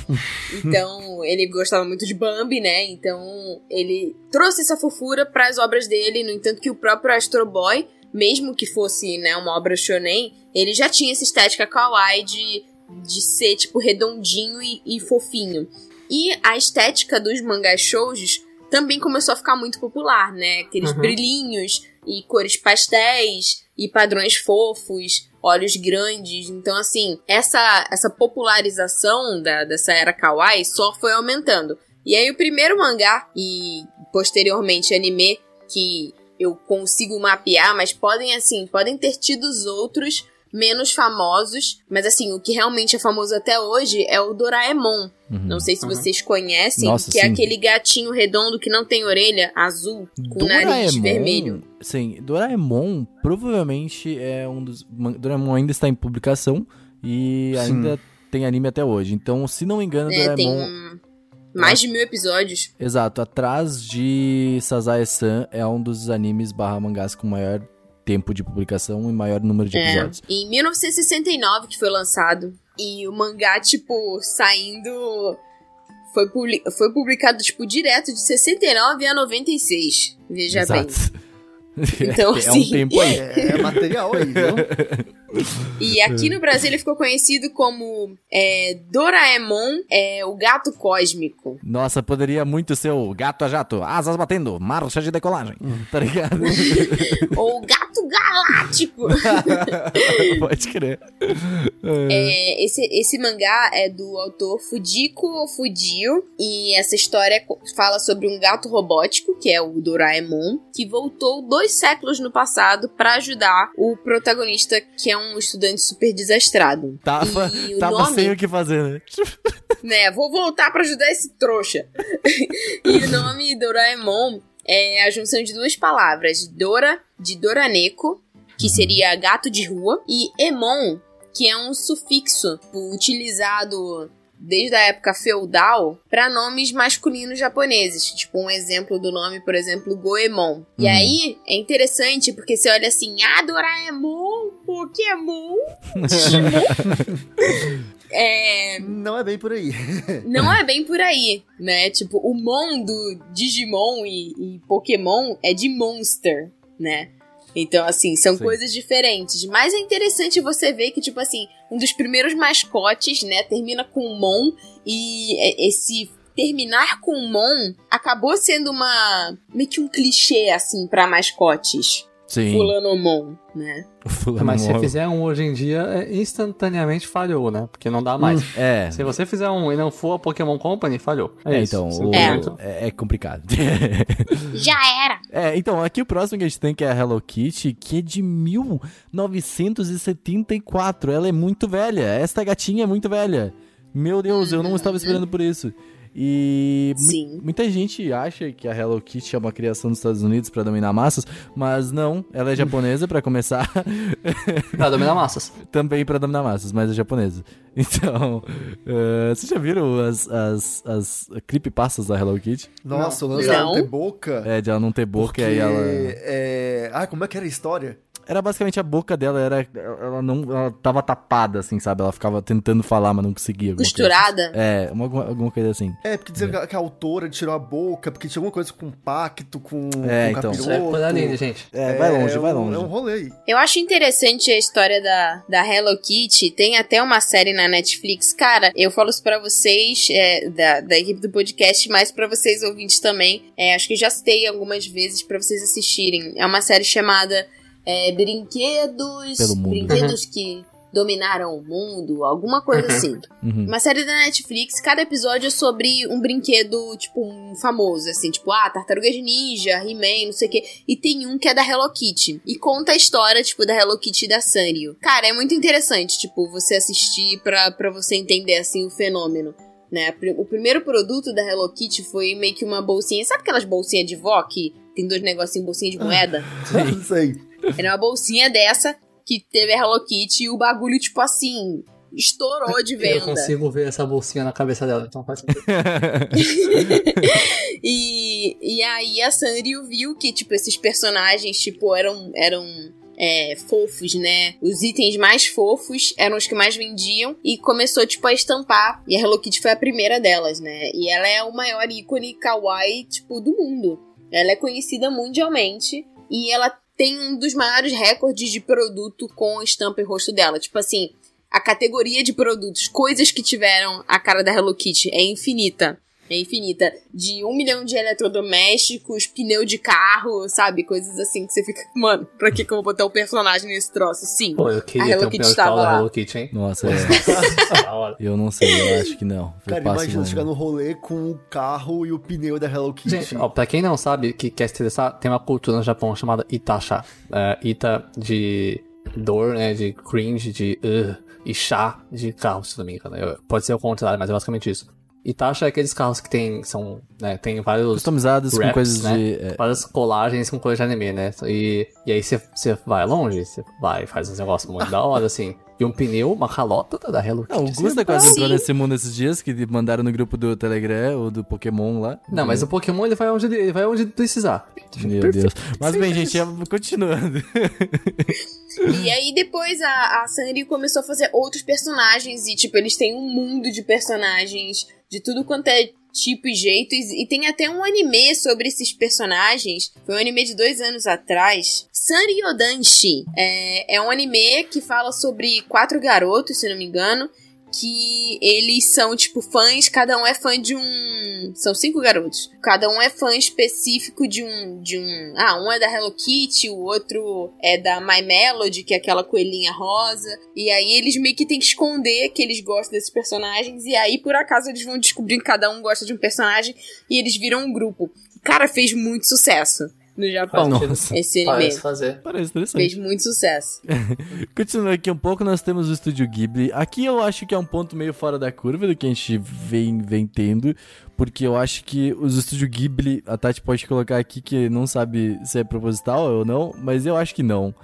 então, ele gostava muito de Bambi, né? Então, ele trouxe essa fofura para as obras dele, no entanto que o próprio Astro Boy, mesmo que fosse, né, uma obra shonen, ele já tinha essa estética kawaii de de ser, tipo, redondinho e, e fofinho. E a estética dos mangás shoujos também começou a ficar muito popular, né? Aqueles uhum. brilhinhos e cores pastéis e padrões fofos, olhos grandes. Então, assim, essa, essa popularização da, dessa era kawaii só foi aumentando. E aí, o primeiro mangá e posteriormente anime que eu consigo mapear, mas podem, assim, podem ter tido os outros, menos famosos, mas assim, o que realmente é famoso até hoje é o Doraemon. Uhum. Não sei se Uhum. vocês conhecem, Nossa, que é sim. aquele gatinho redondo que não tem orelha, azul, com o nariz vermelho. Sim, Doraemon provavelmente é um dos. Doraemon ainda está em publicação e Sim. ainda tem anime até hoje. Então, se não me engano, É, tem Doraemon. um- mais de mil episódios. Exato, atrás de Sazae-san é um dos animes barra mangás com maior tempo de publicação e maior número de É, episódios. em 1969 que foi lançado. E o mangá, tipo, saindo. Foi, publi- foi publicado, tipo, direto de 69 a 96. Veja bem. Exato. Então, é um assim, tempo aí. É material aí, viu? E aqui no Brasil ele ficou conhecido como é, Doraemon, é, o gato cósmico. Nossa, poderia muito ser o gato a jato, asas batendo, marcha de decolagem. Hum. Tá ligado? ou o gato galáctico. Pode crer. É, esse, esse mangá é do autor Fujiko Fudio. E essa história fala sobre um gato robótico, que é o Doraemon, que voltou dois séculos no passado pra ajudar o protagonista, que é um estudante super desastrado. Tava, E o tava nome- sem o que fazer, né? né, vou voltar pra ajudar esse trouxa. e o nome Doraemon é a junção de duas palavras, Dora, de Doraneco, que seria gato de rua, e Emon, que é um sufixo utilizado desde a época feudal para nomes masculinos japoneses. Tipo, um exemplo do nome, por exemplo, Goemon. E Uhum. aí, é interessante porque você olha assim, ah, Doraemon, Pokémon, é... Não é bem por aí. Não é bem por aí, né? Tipo, o Mon do Digimon e, e Pokémon é de Monster, né? Então, assim, são Sim. coisas diferentes. Mas é interessante você ver que, tipo assim, um dos primeiros mascotes, né, termina com Mon e é- esse terminar com Mon acabou sendo uma meio que um clichê assim pra mascotes. Sim. Fulano Mon, né? Fulano Mas se morre. fizer um hoje em dia, é, instantaneamente falhou, né? Porque não dá mais. É. Se você fizer um e não for a Pokémon Company, falhou. É, É, então, Você o- É. é, é complicado. Já era! é, então, aqui o próximo que a gente tem que é a Hello Kitty, que é de 1974. Ela é muito velha. Esta gatinha é muito velha. Meu Deus, eu não estava esperando por isso. E Sim. muita gente acha que a Hello Kitty é uma criação dos Estados Unidos pra dominar massas, mas não, ela é japonesa pra começar, Pra dominar massas. também pra dominar massas, mas é japonesa. Então, eh, vocês já viram as, as, as creepypastas da Hello Kitty? Nossa, o Não. lance dela não Não. ter boca. É, de ela não ter boca porque, e aí ela... é... Ah, como é que era a história? Era basicamente a boca dela, era, ela não, ela tava tapada, assim, sabe? Ela ficava tentando falar, mas não conseguia. coisa Costurada. assim. É, uma, alguma coisa assim. É, porque dizer que a autora tirou a boca, porque tinha alguma coisa com pacto, com, É, com então. Isso é coisa linda, gente. É, vai longe, é vai longe. É um rolê aí. Eu acho interessante a história da, da Hello Kitty. Tem até uma série na Netflix. Cara, eu falo isso pra vocês, é, da, da equipe do podcast, mas pra vocês ouvintes também. É, acho que já citei algumas vezes pra vocês assistirem. É uma série chamada é, Brinquedos. Pelo mundo. Brinquedos que dominaram o mundo, alguma coisa assim. Uhum. Uma série da Netflix, cada episódio é sobre um brinquedo, tipo, um famoso, assim, tipo, ah, Tartaruga de Ninja, He-Man, não sei o quê. E tem um que é da Hello Kitty. E conta a história, tipo, da Hello Kitty e da Sanrio. Cara, é muito interessante, tipo, você assistir pra, pra você entender, assim, o fenômeno. Né? O primeiro produto da Hello Kitty foi meio que uma bolsinha. Sabe aquelas bolsinhas de vó que tem dois negocinhos, bolsinha de moeda? Não sei. Era uma bolsinha dessa que teve a Hello Kitty e o bagulho, tipo assim, estourou de Eu venda. consigo ver essa bolsinha na cabeça dela, então faz. E, e aí a Sanrio viu que, tipo, esses personagens, tipo, eram, eram é, fofos, né? Os itens mais fofos eram os que mais vendiam e começou, tipo, a estampar. E a Hello Kitty foi a primeira delas, né? E ela é o maior ícone kawaii, tipo, do mundo. Ela é conhecida mundialmente e ela tem um dos maiores recordes de produto com estampa e rosto dela. Tipo assim, a categoria de produtos, coisas que tiveram a cara da Hello Kitty é infinita. É infinita. De um milhão de eletrodomésticos, pneu de carro, sabe? Coisas assim que você fica, mano, pra que, que eu vou botar o personagem nesse troço? Sim. Pô, eu A queria ter Hello um Kitty estava lá. Hello Kitty, hein? Nossa, é. Hora. eu não sei, eu acho que não. Eu Cara, imagina chegar no rolê com o carro e o pneu da Hello Kitty. Gente, ó, pra quem não sabe, que quer se interessar, tem uma cultura no Japão chamada Itasha. É, Ita de dor, né? De cringe, de uh, e chá de carro, se não me engano. Eu- Pode ser o contrário, mas é basicamente isso. Itachi é aqueles carros que tem, são, né, tem vários Customizados com coisas né? de. é, várias colagens com coisa de anime, né? E, e aí você você vai longe, você vai, faz uns negócios muito da hora, assim. E um pneu, uma calota da Hello Kitty. Não, o assim, Gusta é quase entrou nesse mundo esses dias, que mandaram no grupo do Telegram ou do Pokémon lá. Não, mas o Pokémon ele vai onde ele, vai onde precisar. Meu Deus. Mas bem, gente, é- continuando. E aí depois a, a Sanrio começou a fazer outros personagens e, tipo, eles têm um mundo de personagens de tudo quanto é tipo e jeito. E, tem até um anime sobre esses personagens. Foi um anime de dois anos atrás. Sanryodanshi. É, é um anime que fala sobre quatro garotos, se não me engano. Que eles são, tipo, fãs, cada um é fã de um. São cinco garotos. Cada um é fã específico de um. de um. Ah, um é da Hello Kitty, o outro é da My Melody, que é aquela coelhinha rosa. E aí eles meio que têm que esconder que eles gostam desses personagens. E aí, por acaso, eles vão descobrindo que cada um gosta de um personagem e eles viram um grupo. Cara, fez muito sucesso no Japão. Nossa. Esse anime. Parece fazer. Parece interessante. Fez muito sucesso. Continuando aqui um pouco, nós temos o Estúdio Ghibli. Aqui eu acho que é um ponto meio fora da curva do que a gente vem, vem tendo, porque eu acho que os Estúdio Ghibli, a Tati pode colocar aqui que não sabe se é proposital ou não, mas eu acho que não.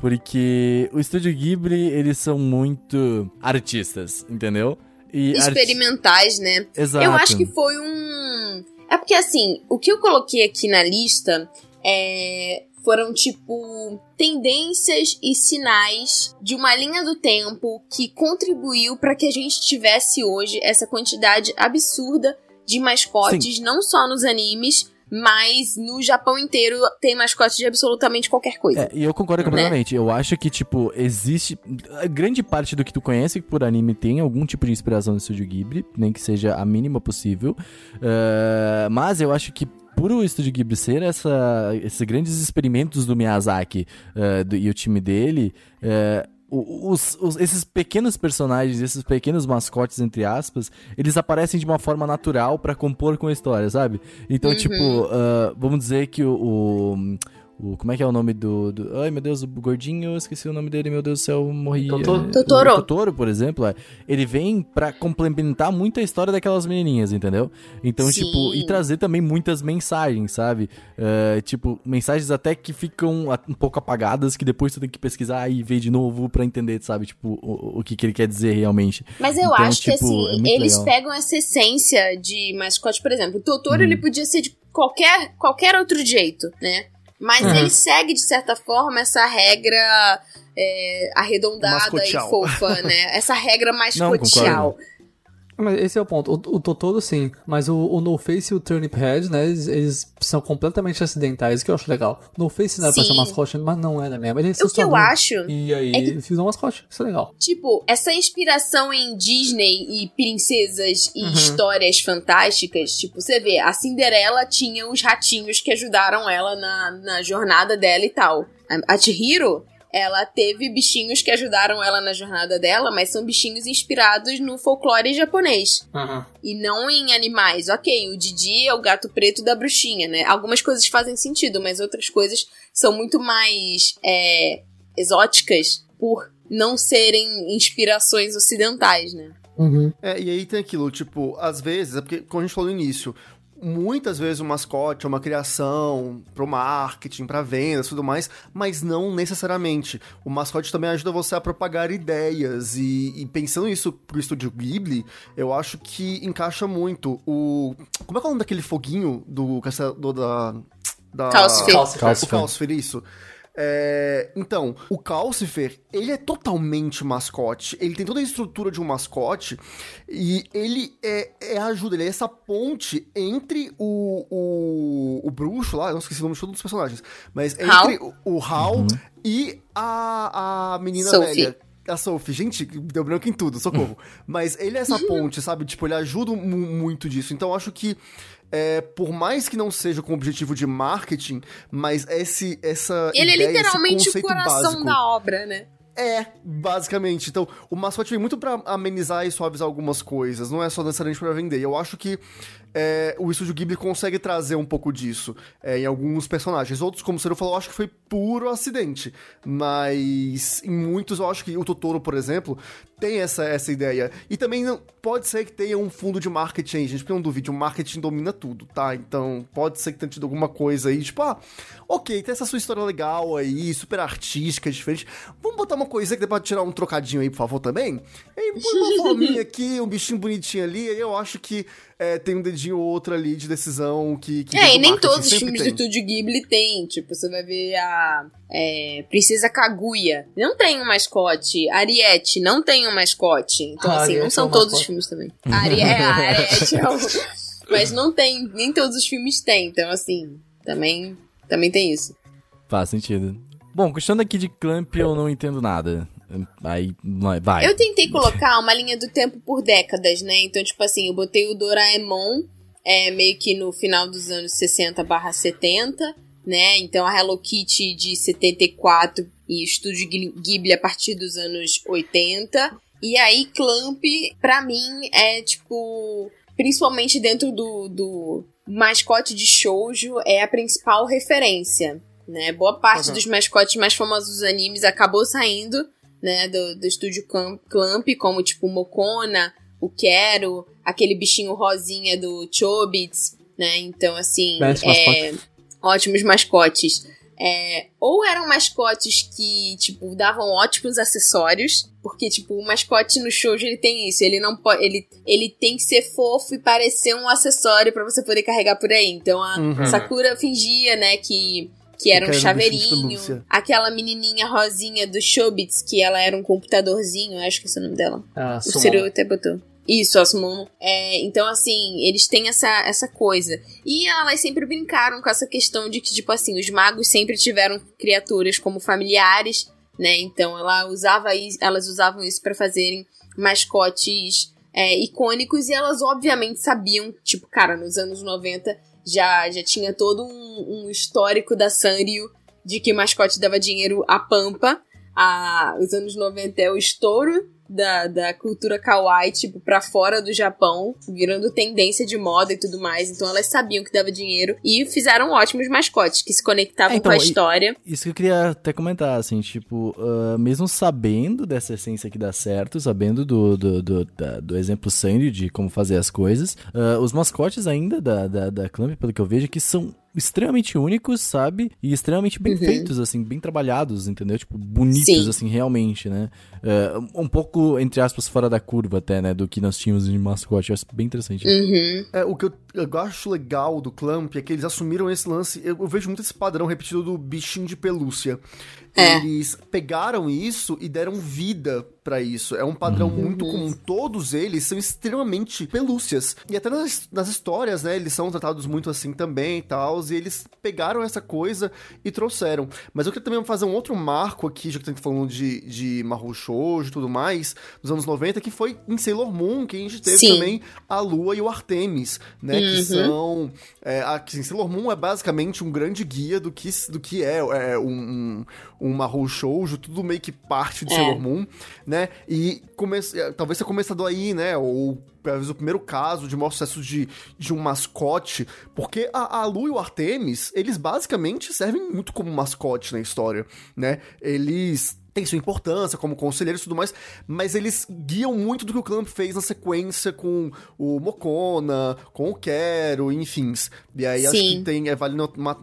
Porque o Estúdio Ghibli, eles são muito artistas, entendeu? E arti- Experimentais, né? Exato. Eu acho que foi um. É porque assim, o que eu coloquei aqui na lista é, foram tipo tendências e sinais de uma linha do tempo que contribuiu para que a gente tivesse hoje essa quantidade absurda de mascotes, não só nos animes, mas no Japão inteiro tem mascotes de absolutamente qualquer coisa. É, e eu concordo Né? completamente. Eu acho que, tipo, existe. A grande parte do que tu conhece por anime tem algum tipo de inspiração no Estúdio Ghibli, nem que seja a mínima possível. Eh, mas eu acho que. Por o Estúdio Ghibli ser essa, esses grandes experimentos do Miyazaki eh, do- e o time dele, o- os- os- esses pequenos personagens, esses pequenos mascotes, entre aspas, eles aparecem de uma forma natural pra compor com a história, sabe? Então, Uhum. tipo, ah, vamos dizer que o, o- o- Como é que é o nome do, do- Ai, meu Deus, o gordinho, eu esqueci o nome dele, meu Deus do céu, eu morri. Totoro. É, Totoro. O Totoro, por exemplo, é, ele vem pra complementar muito a história daquelas menininhas, entendeu? Então, Sim. tipo, e trazer também muitas mensagens, sabe? É, tipo, mensagens até que ficam um pouco apagadas, que depois tu tem que pesquisar e ver de novo pra entender, sabe? Tipo, o, o que, que ele quer dizer realmente. Mas eu Então, acho que tipo, assim, é eles legal. pegam essa essência de mascote, por exemplo, o Totoro Uhum. ele podia ser de qualquer, qualquer outro jeito, né? Mas Uhum. ele segue, de certa forma, essa regra é, arredondada Mascotial. e fofa, né? Essa regra mais Não. Mas esse é o ponto. O, o Totoro, sim. Mas o, o No Face e o Turnip Head, né? Eles, eles são completamente acidentais, que eu acho legal. No Face não era pra Sim. ser mascote, mas não era mesmo. Ele é O que eu acho, E aí, é que- eles fizeram um mascote. Isso é legal. tipo, essa inspiração em Disney e princesas e Uhum. histórias fantásticas, tipo, você vê, a Cinderela tinha os ratinhos que ajudaram ela na, na jornada dela e tal. A, a Chihiro, ela teve bichinhos que ajudaram ela na jornada dela, mas são bichinhos inspirados no folclore japonês. E não em animais. Ok, o Didi é o gato preto da bruxinha, né? Algumas coisas fazem sentido, mas outras coisas são muito mais é, exóticas por não serem inspirações ocidentais, né? Uhum. É, e aí tem aquilo, tipo, às vezes, é porque, como a gente falou no início, muitas vezes o mascote é uma criação pro marketing, pra vendas e tudo mais, mas não necessariamente. O mascote também ajuda você a propagar ideias, e, e pensando isso pro estúdio Ghibli, eu acho que encaixa muito o... Como é que é o nome daquele foguinho do castelo da... da... Calcifer. Calcifer. O Calcifer, isso. É, então, o Calcifer, ele é totalmente mascote. Ele tem toda a estrutura de um mascote. E ele é, é a ajuda, ele é essa ponte entre o, o, o bruxo lá, eu não esqueci o nome de todos os personagens. Mas Hal. entre o, o Hal e a, a menina Sophie. velha. A Sophie, gente, deu branco em tudo, socorro. Mas ele é essa ponte, sabe? Tipo, ele ajuda mu- muito disso. Então, eu acho que, é, por mais que não seja com o objetivo de marketing, mas esse, essa Ele ideia, é literalmente esse o coração básico. da obra, né? É, basicamente. Então, o mascote vem muito pra amenizar e suavizar algumas coisas, não é só necessariamente pra vender. Eu acho que é, o Estúdio Ghibli consegue trazer um pouco disso é, em alguns personagens. Outros, como o Ciro falou, eu acho que foi puro acidente. Mas em muitos, eu acho que o Totoro, por exemplo, tem essa, essa ideia. E também não, pode ser que tenha um fundo de marketing gente, porque não duvide, o marketing domina tudo, tá? Então pode ser que tenha tido alguma coisa aí, tipo, ah, ok, tem essa sua história legal aí, super artística, diferente. Vamos botar uma coisa que dê pra tirar um trocadinho aí, por favor, também? E põe uma forminha aqui, um bichinho bonitinho ali, aí eu acho que é, tem um dedinho ou outro ali de decisão que. que é, e nem todos os filmes tem. do Estúdio Ghibli tem. Tipo, você vai ver a é, Princesa Kaguya. Não tem um mascote. Ariete não tem um mascote. Então, ah, assim, não são é todos os filmes também. Ari é, a Ariete é o... Mas não tem, nem todos os filmes têm. Então, assim, também, também tem isso. Faz sentido. Bom, questão aqui de Clamp, eu não entendo nada. Aí, vai. Eu tentei colocar uma linha do tempo por décadas, né? Então, tipo assim, eu botei o Doraemon é, meio que no final dos anos 60 barra 70, né? Então a Hello Kitty de 74 e Estúdio Ghibli a partir dos anos 80. E aí, Clamp, pra mim, é tipo. Principalmente dentro do, do mascote de shoujo, é a principal referência. Né? Boa parte uhum. dos mascotes mais famosos dos animes acabou saindo né, do, do estúdio Clamp, como tipo Mokona, o Quero, aquele bichinho rosinha do Chobits, né? Então, assim, é, ótimos mascotes. É, ou eram mascotes que, tipo, davam ótimos acessórios, porque, tipo, o mascote no show ele tem isso, ele não pode, ele, ele tem que ser fofo e parecer um acessório para você poder carregar por aí. Então a uhum. Sakura fingia, né, que que era um chaveirinho. Aquela menininha rosinha do Shobits, que ela era um computadorzinho, acho que esse é o nome dela. Ah, o Ciro até botou. Isso, a Sumomo. É, então, assim, eles têm essa, essa coisa. E elas sempre brincaram com essa questão de que, tipo assim, os magos sempre tiveram criaturas como familiares, né? Então, ela usava isso, elas usavam isso para fazerem mascotes é, icônicos e elas, obviamente, sabiam, tipo, cara, nos anos 90 já, já tinha todo um, um histórico da Sanrio de que mascote dava dinheiro à Pampa. A, os anos 90 é o estouro da, da cultura kawaii, tipo, pra fora do Japão, virando tendência de moda e tudo mais. Então elas sabiam que dava dinheiro e fizeram ótimos mascotes que se conectavam é, então, com a história. Isso que eu queria até comentar, assim, tipo, uh, mesmo sabendo dessa essência que dá certo, sabendo do, do, do, da, do exemplo Sandy de como fazer as coisas, uh, os mascotes ainda da, da, da Clamp, pelo que eu vejo, que são extremamente únicos, sabe? E extremamente bem uhum. feitos, assim, bem trabalhados, entendeu? Tipo, bonitos, Sim. assim, realmente, né? Uh, um pouco, entre aspas, fora da curva até, né? Do que nós tínhamos de mascote. Eu acho bem interessante. Uhum. É, o que eu, eu, acho legal do Clamp é que eles assumiram esse lance. Eu, eu vejo muito esse padrão repetido do bichinho de pelúcia. É. Eles pegaram isso e deram vida para isso. É um padrão uhum. muito comum. Todos eles são extremamente pelúcias. E até nas, nas histórias, né, eles são tratados muito assim também e tal. E eles pegaram essa coisa e trouxeram. Mas eu queria também fazer um outro marco aqui, já que a gente tá falando de, de Mahou Shoujo e tudo mais, dos anos 90, que foi em Sailor Moon, que a gente teve Sim. também a Lua e o Artemis, né? Uhum. Que são. É, a, assim, Sailor Moon é basicamente um grande guia do que, do que é, é um, um Mahou Shoujo, tudo meio que parte de é. Sailor Moon, né? E come... É, talvez tenha começado aí, né? Ou talvez o primeiro caso de maior sucesso de, de um mascote, porque a, a Lu e o Artemis, eles basicamente servem muito como mascote na história, né? Eles tem sua importância como conselheiros e tudo mais, mas eles guiam muito do que o Clamp fez na sequência com o Mokona, com o Quero, enfim. E aí Sim. acho que tem, é, vale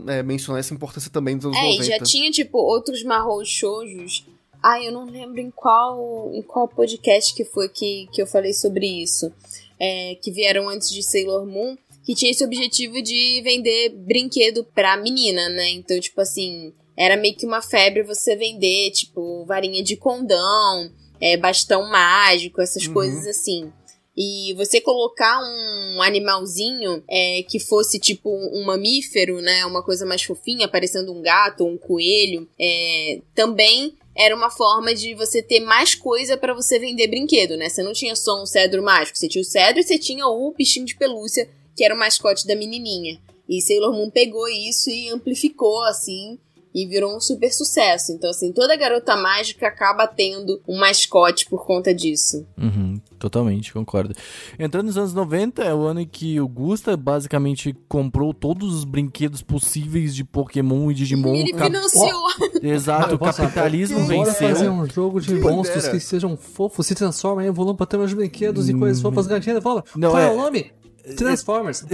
é, mencionar essa importância também dos anos é, 90. É, já tinha, tipo, outros Mahou Shoujos. Ai, eu não lembro em qual, em qual podcast que foi que, que eu falei sobre isso. É, que vieram antes de Sailor Moon, que tinha esse objetivo de vender brinquedo pra menina, né? Então, tipo assim, era meio que uma febre você vender, tipo, varinha de condão, é, bastão mágico, essas uhum. coisas assim. E você colocar um animalzinho é, que fosse tipo um mamífero, né? Uma coisa mais fofinha, parecendo um gato ou um coelho, é, também era uma forma de você ter mais coisa para você vender brinquedo, né? Você não tinha só um cedro mágico, você tinha o cedro e você tinha o bichinho de pelúcia, que era o mascote da menininha. E Sailor Moon pegou isso e amplificou, assim, e virou um super sucesso. Então, assim, toda garota mágica acaba tendo um mascote por conta disso. Uhum, totalmente, concordo. Entrando nos anos 90, é o ano em que o Gusta basicamente comprou todos os brinquedos possíveis de Pokémon e Digimon. Ele Cap- financiou. Exato, o capitalismo Bora venceu. fazer um jogo de Quem monstros dera. que sejam fofos, se transformam em volume pra ter meus brinquedos e coisas fofas garantidas. Fala, Não, qual é, é- o nome? Transformers.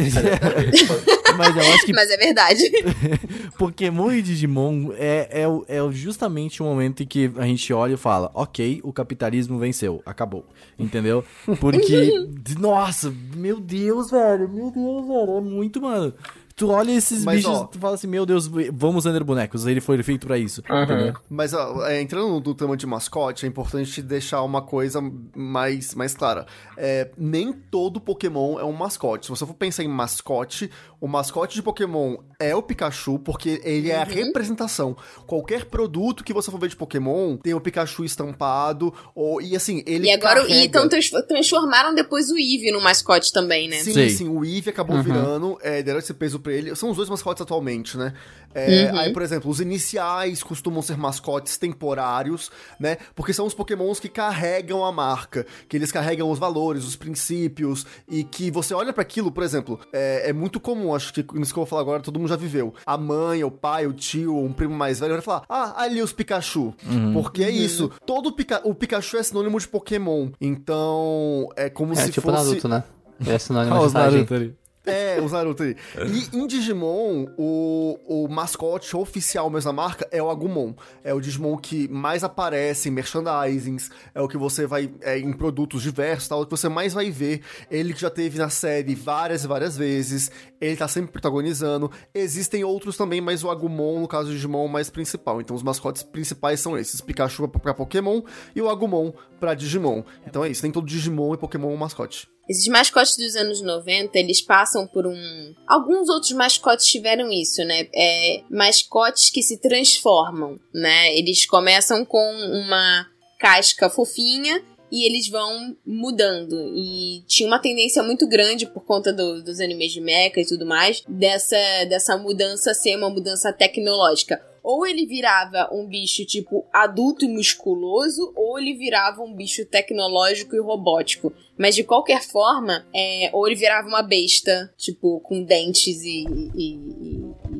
Mas eu acho que Mas é verdade. Pokémon e Digimon é, é, é justamente o momento em que a gente olha e fala: ok, o capitalismo venceu, acabou. Entendeu? Porque, nossa, meu Deus, velho, meu Deus, velho, é muito, mano. Tu olha esses Mas, bichos ó- e tu fala assim: meu Deus, vamos vender bonecos. Ele foi feito pra isso. entendeu? Mas ó, é, entrando no, no tema de mascote, é importante deixar uma coisa mais, mais clara. É, nem todo Pokémon é um mascote. Se você for pensar em mascote, o mascote de Pokémon é o Pikachu, porque ele é a representação. Qualquer produto que você for ver de Pokémon tem o Pikachu estampado, ou, e assim, ele E agora o então trans- transformaram depois o Eevee no mascote também, né? Sim, Sei. sim, o Eevee acabou virando, é, deram esse peso pra ele. São os dois mascotes atualmente, né? É, Uhum. Aí, por exemplo, os iniciais costumam ser mascotes temporários, né? Porque são os pokémons que carregam a marca, que eles carregam os valores, os princípios, e que você olha pra aquilo, por exemplo, é, é muito comum, acho que isso que eu vou falar agora todo mundo já viveu. A mãe, o pai, o tio, um primo mais velho vai falar, ah, ali os Pikachu. Porque é isso, todo Pika o Pikachu é sinônimo de Pokémon, então é como É se tipo fosse... Naruto, né? É sinônimo Olha de. Naruto ali. É, os Naruto aí. E em Digimon, o, o mascote oficial mesmo da marca é o Agumon. É o Digimon que mais aparece em merchandisings, é o que você vai é, em produtos diversos, tal, o que você mais vai ver. Ele que já teve na série várias e várias vezes, ele tá sempre protagonizando. Existem outros também, mas o Agumon, no caso do Digimon, é o mais principal. Então os mascotes principais são esses: Pikachu pra, Pokémon e o Agumon pra Digimon. Então é isso, tem todo Digimon e Pokémon um mascote. Esses mascotes dos anos 90, eles passam por um. Alguns outros mascotes tiveram isso, né? É, mascotes que se transformam, né? Eles começam com uma casca fofinha e eles vão mudando. E tinha uma tendência muito grande por conta do- dos animes de mecha e tudo mais, dessa, dessa mudança ser uma mudança tecnológica. Ou ele virava um bicho tipo adulto e musculoso, ou ele virava um bicho tecnológico e robótico. Mas de qualquer forma, é, ou ele virava uma besta, tipo, com dentes e, e-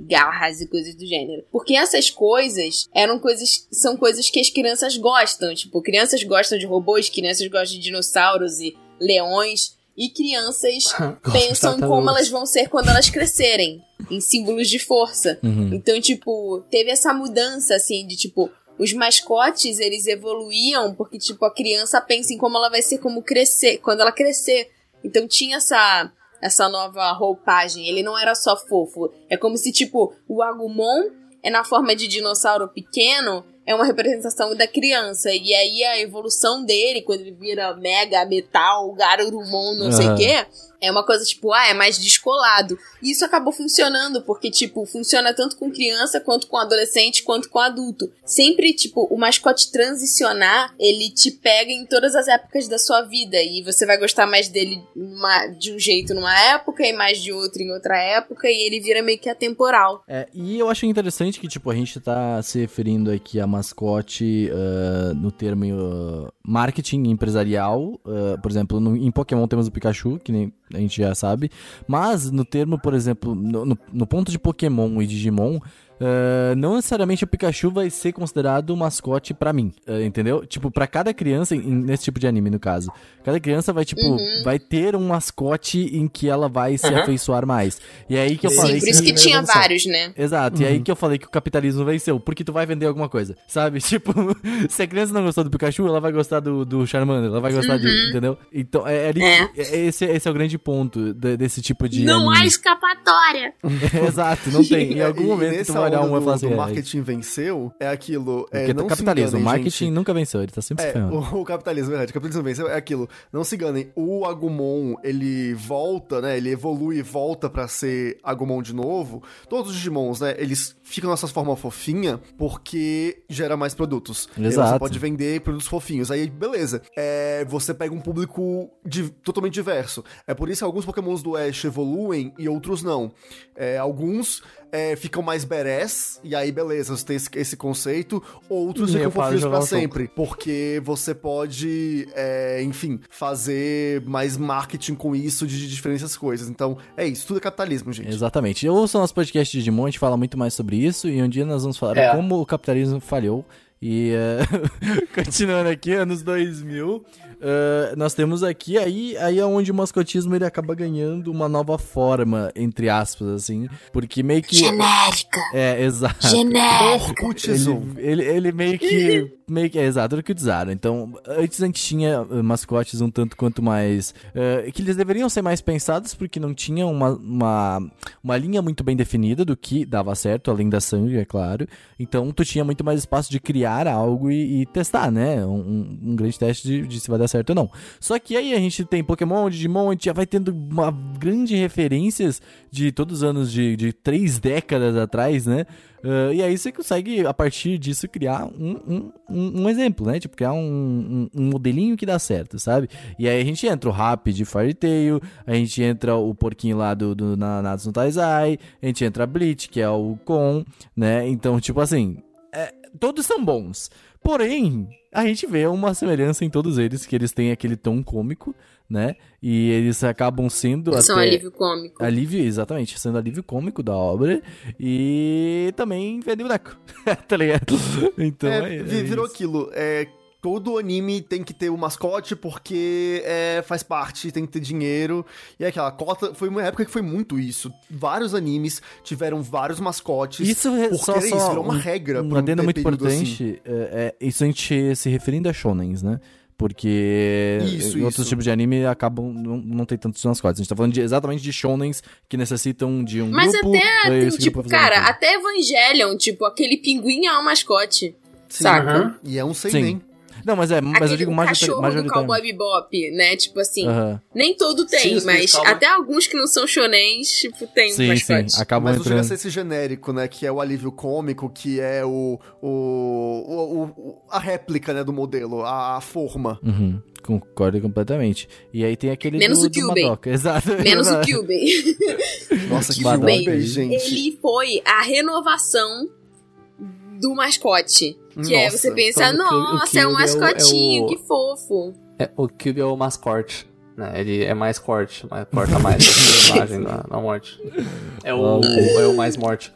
garras e coisas do gênero. Porque essas coisas eram coisas. São coisas que as crianças gostam. Tipo, crianças gostam de robôs, crianças gostam de dinossauros e leões. E crianças pensam em como elas vão ser quando elas crescerem. Em símbolos de força. Uhum. Então, tipo, teve essa mudança, assim, de tipo, os mascotes, eles evoluíam porque, tipo, a criança pensa em como ela vai ser como crescer, quando ela crescer. Então tinha essa essa nova roupagem, ele não era só fofo. É como se, tipo, o Agumon é na forma de dinossauro pequeno, é uma representação da criança. E aí a evolução dele, quando ele vira mega metal, Garurumon, não sei o quê, é uma coisa tipo, ah, é mais descolado. E isso acabou funcionando, porque, tipo, funciona tanto com criança, quanto com adolescente, quanto com adulto. Sempre, tipo, o mascote transicionar, ele te pega em todas as épocas da sua vida. E você vai gostar mais dele numa- de um jeito numa época, e mais de outro em outra época, e ele vira meio que atemporal. É, e eu acho interessante que, tipo, a gente tá se referindo aqui a mascote ah, no termo ah, marketing empresarial. ah, por exemplo, no- em Pokémon temos o Pikachu, que nem a gente já sabe. Mas no termo, por exemplo, no, no- no ponto de Pokémon e Digimon, ah, não necessariamente o Pikachu vai ser considerado o mascote pra mim, ah, entendeu? Tipo, pra cada criança, em- nesse tipo de anime, no caso, cada criança vai, tipo, Uhum. vai ter um mascote em que ela vai se afeiçoar mais. E é aí que eu Sim, falei por que... isso que tinha evolução. vários, né? Exato, e aí que eu falei que o capitalismo venceu, porque tu vai vender alguma coisa, sabe? Tipo, se a criança não gostou do Pikachu, ela vai gostar do, do Charmander, ela vai gostar de, entendeu? Então, é, é ali É. é- esse, esse é o grande ponto de- desse tipo de Não há anime. escapatória! Exato, não tem. Em algum e momento tu nessa vai olhar um e do, falar assim, do é, marketing venceu, é aquilo. É, porque não o capitalismo, se o enganem, marketing gente. nunca venceu, ele tá sempre se É, o, o capitalismo, é verdade. O capitalismo venceu é aquilo. Não se enganem, o Agumon, ele volta, né? Ele evolui e volta pra ser Agumon de novo. Todos os Digimons, né? Eles ficam nessa forma fofinha porque gera mais produtos. E aí você Exato. pode vender produtos fofinhos. Aí, beleza. É, você pega um público di- totalmente diverso. É por isso que alguns Pokémons do Ash evoluem e outros não. não. É, alguns é, ficam mais berés, e aí beleza, você tem esse, esse conceito. Outros E ficam fofinhos pra sempre. Porque você pode, é, enfim, fazer mais marketing com isso de diferentes coisas. Então, é isso, tudo é capitalismo, gente. Exatamente. Eu ouço nosso podcast de Digimon, a gente fala muito mais sobre isso, e um dia nós vamos falar É. como o capitalismo falhou. E eh, continuando aqui, anos 2000, eh, nós temos aqui aí, aí é onde o mascotismo ele acaba ganhando uma nova forma, entre aspas, assim, porque meio que... Genérica. É, exato. Genérica. Ele, ele, ele meio que. meio que é exato, era o que usaram. Então, antes a gente tinha uh, mascotes um tanto quanto mais. uh, que eles deveriam ser mais pensados, porque não tinha uma, uma, uma linha muito bem definida do que dava certo, além da sangue, é claro. Então, tu tinha muito mais espaço de criar algo e, e testar, né? Um, um- um grande teste de, de se vai dar certo ou não. Só que aí a gente tem Pokémon, Digimon, a gente já vai tendo uma grande referências de todos os anos de, de três décadas atrás, né? Ah, e aí você consegue, a partir disso, criar um, um, um, exemplo, né? Tipo, criar um, um, um modelinho que dá certo, sabe? E aí a gente entra o Rap de Fairy Tail, a gente entra o porquinho lá do, do Nanatsu no Taizai, a gente entra a Bleach, que é o Kon, né? Então, tipo assim, é, todos são bons. Porém, a gente vê uma semelhança em todos eles, que eles têm aquele tom cômico, né? E eles acabam sendo São até... alívio cômico. Alívio, exatamente, sendo alívio cômico da obra e também vender boneco, tá ligado? Então é, É, é vi- virou isso. aquilo. É, todo anime tem que ter o mascote porque é, faz parte, tem que ter dinheiro. E é aquela cota. Foi uma época que foi muito isso. Vários animes tiveram vários mascotes. Isso é porque só, era isso, só virou uma um- regra. Um por adendo muito assim. importante, é, é isso a gente se referindo a shonens, né? Porque Isso, em outros isso. tipos de anime acabam não, não tem tantos mascotes. A gente tá falando de- exatamente de shonens que necessitam de um Mas grupo. até, daí esse tipo, cara, até Evangelion, tipo, aquele pinguim é um mascote. Sim. Saca? Aham. E é um sem Sim. Não, mas é, mas Aquele eu digo o majorita- cachorro do majoritariamente. Cowboy Bebop, né? Tipo assim, nem todo tem, Sim, mas até alguns que não são shonens, tipo, tem um Sim, sim, mascote. acabam Mas entrando. ser esse genérico, né? Que é o alívio cômico, que é o. o, o- o- a réplica, né, do modelo, a, a forma. Uhum, concordo completamente. E aí tem aquele Menos do, o do. Madoka, exato. Menos o Kyubey. Nossa, que. Kyubey, gente. Ele foi a renovação do mascote. Que é Nossa, você pensa, então nossa, é um é o- é mascotinho, o- que fofo. É, o Cube é o mascorte. Né? Ele é mais corte, mais, corta mais a imagem da, da morte. É o, é o mais morte.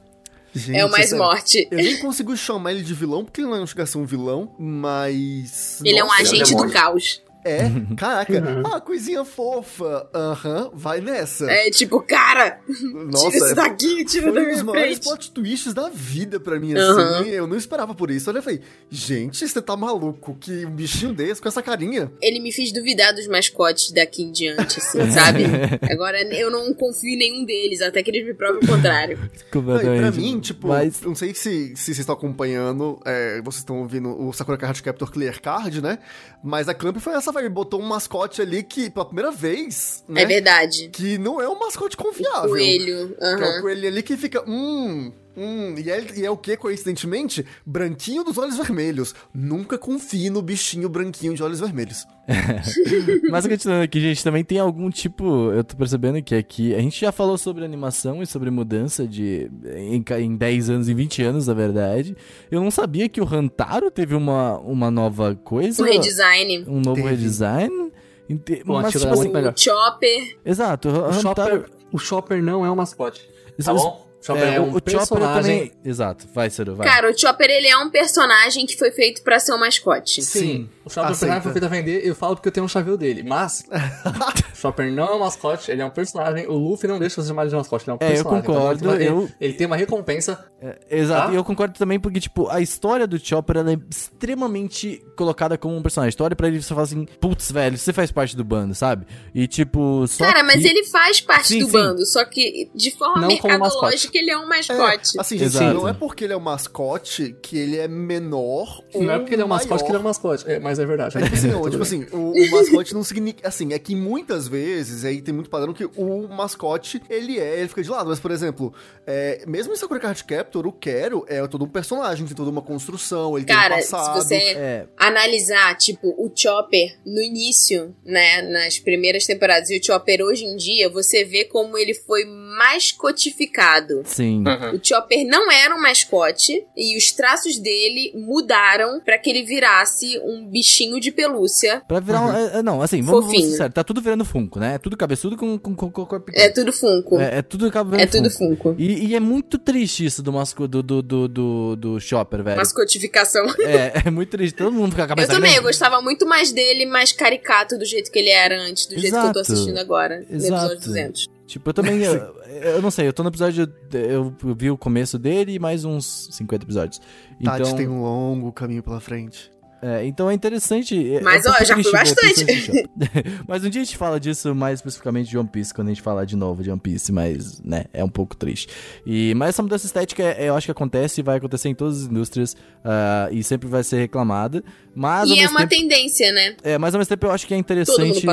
Gente, é o mais sério. morte. Eu nem consigo chamar ele de vilão, porque ele não chega a ser um vilão, mas. Ele é um Nossa, agente é do caos. É, caraca. Ah, coisinha fofa. Aham, vai nessa. É tipo, cara, Nossa, tira isso é- daqui, tira da Foi um dos minha maiores frente. plot twists da vida pra mim, assim. Eu não esperava por isso. Olha, eu falei, gente, você tá maluco? Que um bichinho desse com essa carinha. Ele me fez duvidar dos mascotes daqui em diante, assim, sabe? Agora eu não confio em nenhum deles, até que eles me provem o contrário. Não, e pra mim, tipo, Mas não sei se, se vocês estão acompanhando, é, vocês estão ouvindo o Sakura Card Captor Clear Card, né? Mas a Clamp foi essa vibe, botou um mascote ali que, pela primeira vez, né? É verdade. Que não é um mascote confiável. Coelho. Que é o coelho ali que fica, hum, hum, e é, e é o que, coincidentemente? Branquinho dos olhos vermelhos. Nunca confie no bichinho branquinho de olhos vermelhos. Mas continuando aqui, gente, também tem algum tipo. Eu tô percebendo que aqui. A gente já falou sobre animação e sobre mudança de. Em, em 10 anos, em 20 anos, na verdade. Eu não sabia que o Hantaro teve uma, uma nova coisa. O redesign. Um novo Teve. redesign. Inte- O Mas, tipo era assim. muito melhor. O Chopper. Exato, o O. Chopper, o Chopper não é um mascote. Tá bom? O Chopper é, É, um o, o Chopper personagem. também. Exato, vai, Ciro, vai. Cara, o Chopper, ele é um personagem que foi feito pra ser um mascote. Sim, o Chopper é aceita. personagem foi feito a vender, eu falo porque eu tenho um chaveiro dele. Mas, o Chopper não é um mascote, ele é um personagem. O Luffy não deixa você chamar ele de mascote, ele é um É, eu personagem. Então, concordo, ele, eu- ele tem uma recompensa. Exato, Tá? e eu concordo também porque, tipo, a história do Chopper ela é extremamente colocada como um personagem. A história pra ele você fala assim, putz, velho, você faz parte do bando, sabe? E tipo, só. Cara, mas que- ele faz parte Sim, do sim. bando, só que de forma Não mercadológica ele é um mascote. É, assim, gente, Exato. não é porque ele é um mascote que ele é menor ou Não é porque ele é um mascote que ele é um mascote. É, mas mas é verdade. É tipo assim, não, tipo assim, o, o mascote não significa. Assim, é que muitas vezes, aí tem muito padrão que o mascote, ele é, ele fica de lado. Mas, por exemplo, é, mesmo em Sakura Card Captor, o Quero é todo um personagem, tem toda uma construção, ele Cara, tem um passado. se você É, analisar, tipo, o Chopper no início, né, nas primeiras temporadas, e o Chopper hoje em dia, você vê como ele foi mascotificado. sim. Uhum. O Chopper não era um mascote e os traços dele mudaram pra que ele virasse um bichinho de pelúcia. Pra virar um. é, é, não, assim, vamos, vamos Fofinho. ser sérios, tá tudo virando Funko, né? É tudo cabeçudo com, com, com, com corpo É tudo Funko. É, É, é tudo acaba virando tudo Funko. Funko. E, e é muito triste isso do, masco, do, do, do, do, do Shopper, velho. Mascotificação. É, é muito triste. Todo mundo fica com a Eu cabeça também, eu grande. gostava muito mais dele, mais caricato do jeito que ele era antes, do jeito que eu tô Exato. assistindo agora, no Exato. episódio 200. Tipo, eu também. eu, eu não sei, eu tô no episódio. Eu vi o começo dele e mais uns 50 episódios. Tati Então, tem um longo caminho pela frente. É, então é interessante. é- Mas, é ó, já fui bastante. mas um dia a gente fala disso mais especificamente de One Piece, quando a gente falar de novo de One Piece, mas, né, é um pouco triste. E, mas essa mudança estética, é- eu acho que acontece e vai acontecer em todas as indústrias ah, e sempre vai ser reclamada. Mas, E é uma tempo, tendência, né? é, mas ao mesmo tempo eu acho que é interessante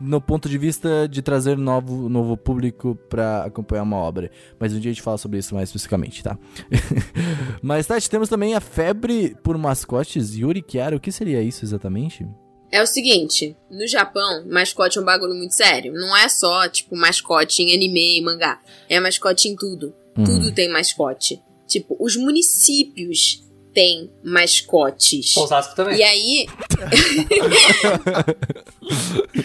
no ponto de vista de trazer novo, novo público pra acompanhar uma obra. Mas um dia a gente fala sobre isso mais especificamente, tá? Mas, Tati, temos também a febre por mascotes Yuri Kiara. O que seria isso exatamente? É o seguinte, no Japão, mascote é um bagulho muito sério. Não é só, tipo, mascote em anime e mangá. É mascote em tudo. Hum. Tudo tem mascote. Tipo, os municípios têm mascotes. Osasco também. E aí.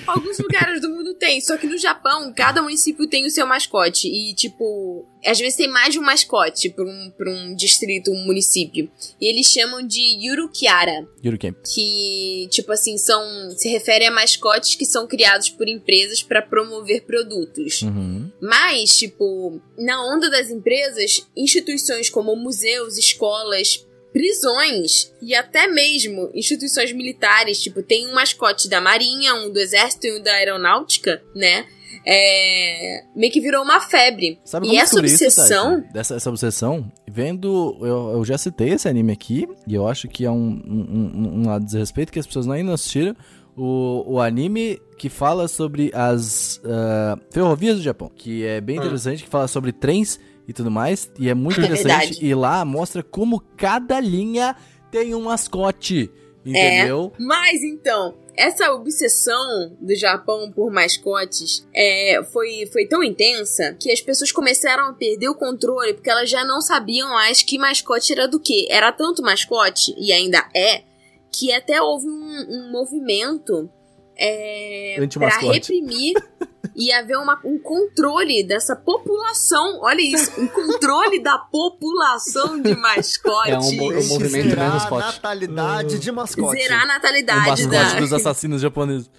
Alguns lugares do mundo tem, só que no Japão, cada município tem o seu mascote. E, tipo, às vezes tem mais de um mascote pra um, pra um distrito, um município. E eles chamam de Yurukiara Camp. que, tipo assim, são. se refere a mascotes que são criados por empresas para promover produtos. Uhum. Mas, tipo, na onda das empresas, instituições como museus, escolas, prisões e até mesmo instituições militares, tipo, tem um mascote da Marinha, um do Exército e um da Aeronáutica, né? É, meio que virou uma febre. Sabe e como essa isso, obsessão. Tati? Dessa, essa obsessão, vendo. Eu, eu já citei esse anime aqui, e eu acho que é um, um, um, um lado de desrespeito que as pessoas ainda não assistiram. O, o anime que fala sobre as ah, ferrovias do Japão, que é bem Hum. interessante, que fala sobre trens e tudo mais, e é muito É interessante. verdade. e lá mostra como cada linha tem um mascote, entendeu? Mas então, essa obsessão do Japão por mascotes é, foi, foi tão intensa que as pessoas começaram a perder o controle porque elas já não sabiam mais que mascote era do que. Era tanto mascote, e ainda é, que até houve um, um movimento é, para reprimir e haver uma- um controle dessa população. Olha isso, um controle da população de mascotes. É um que movimento zerar menos a mascote. natalidade de mascote. Zerar a O natalidade mascote da. dos assassinos japoneses.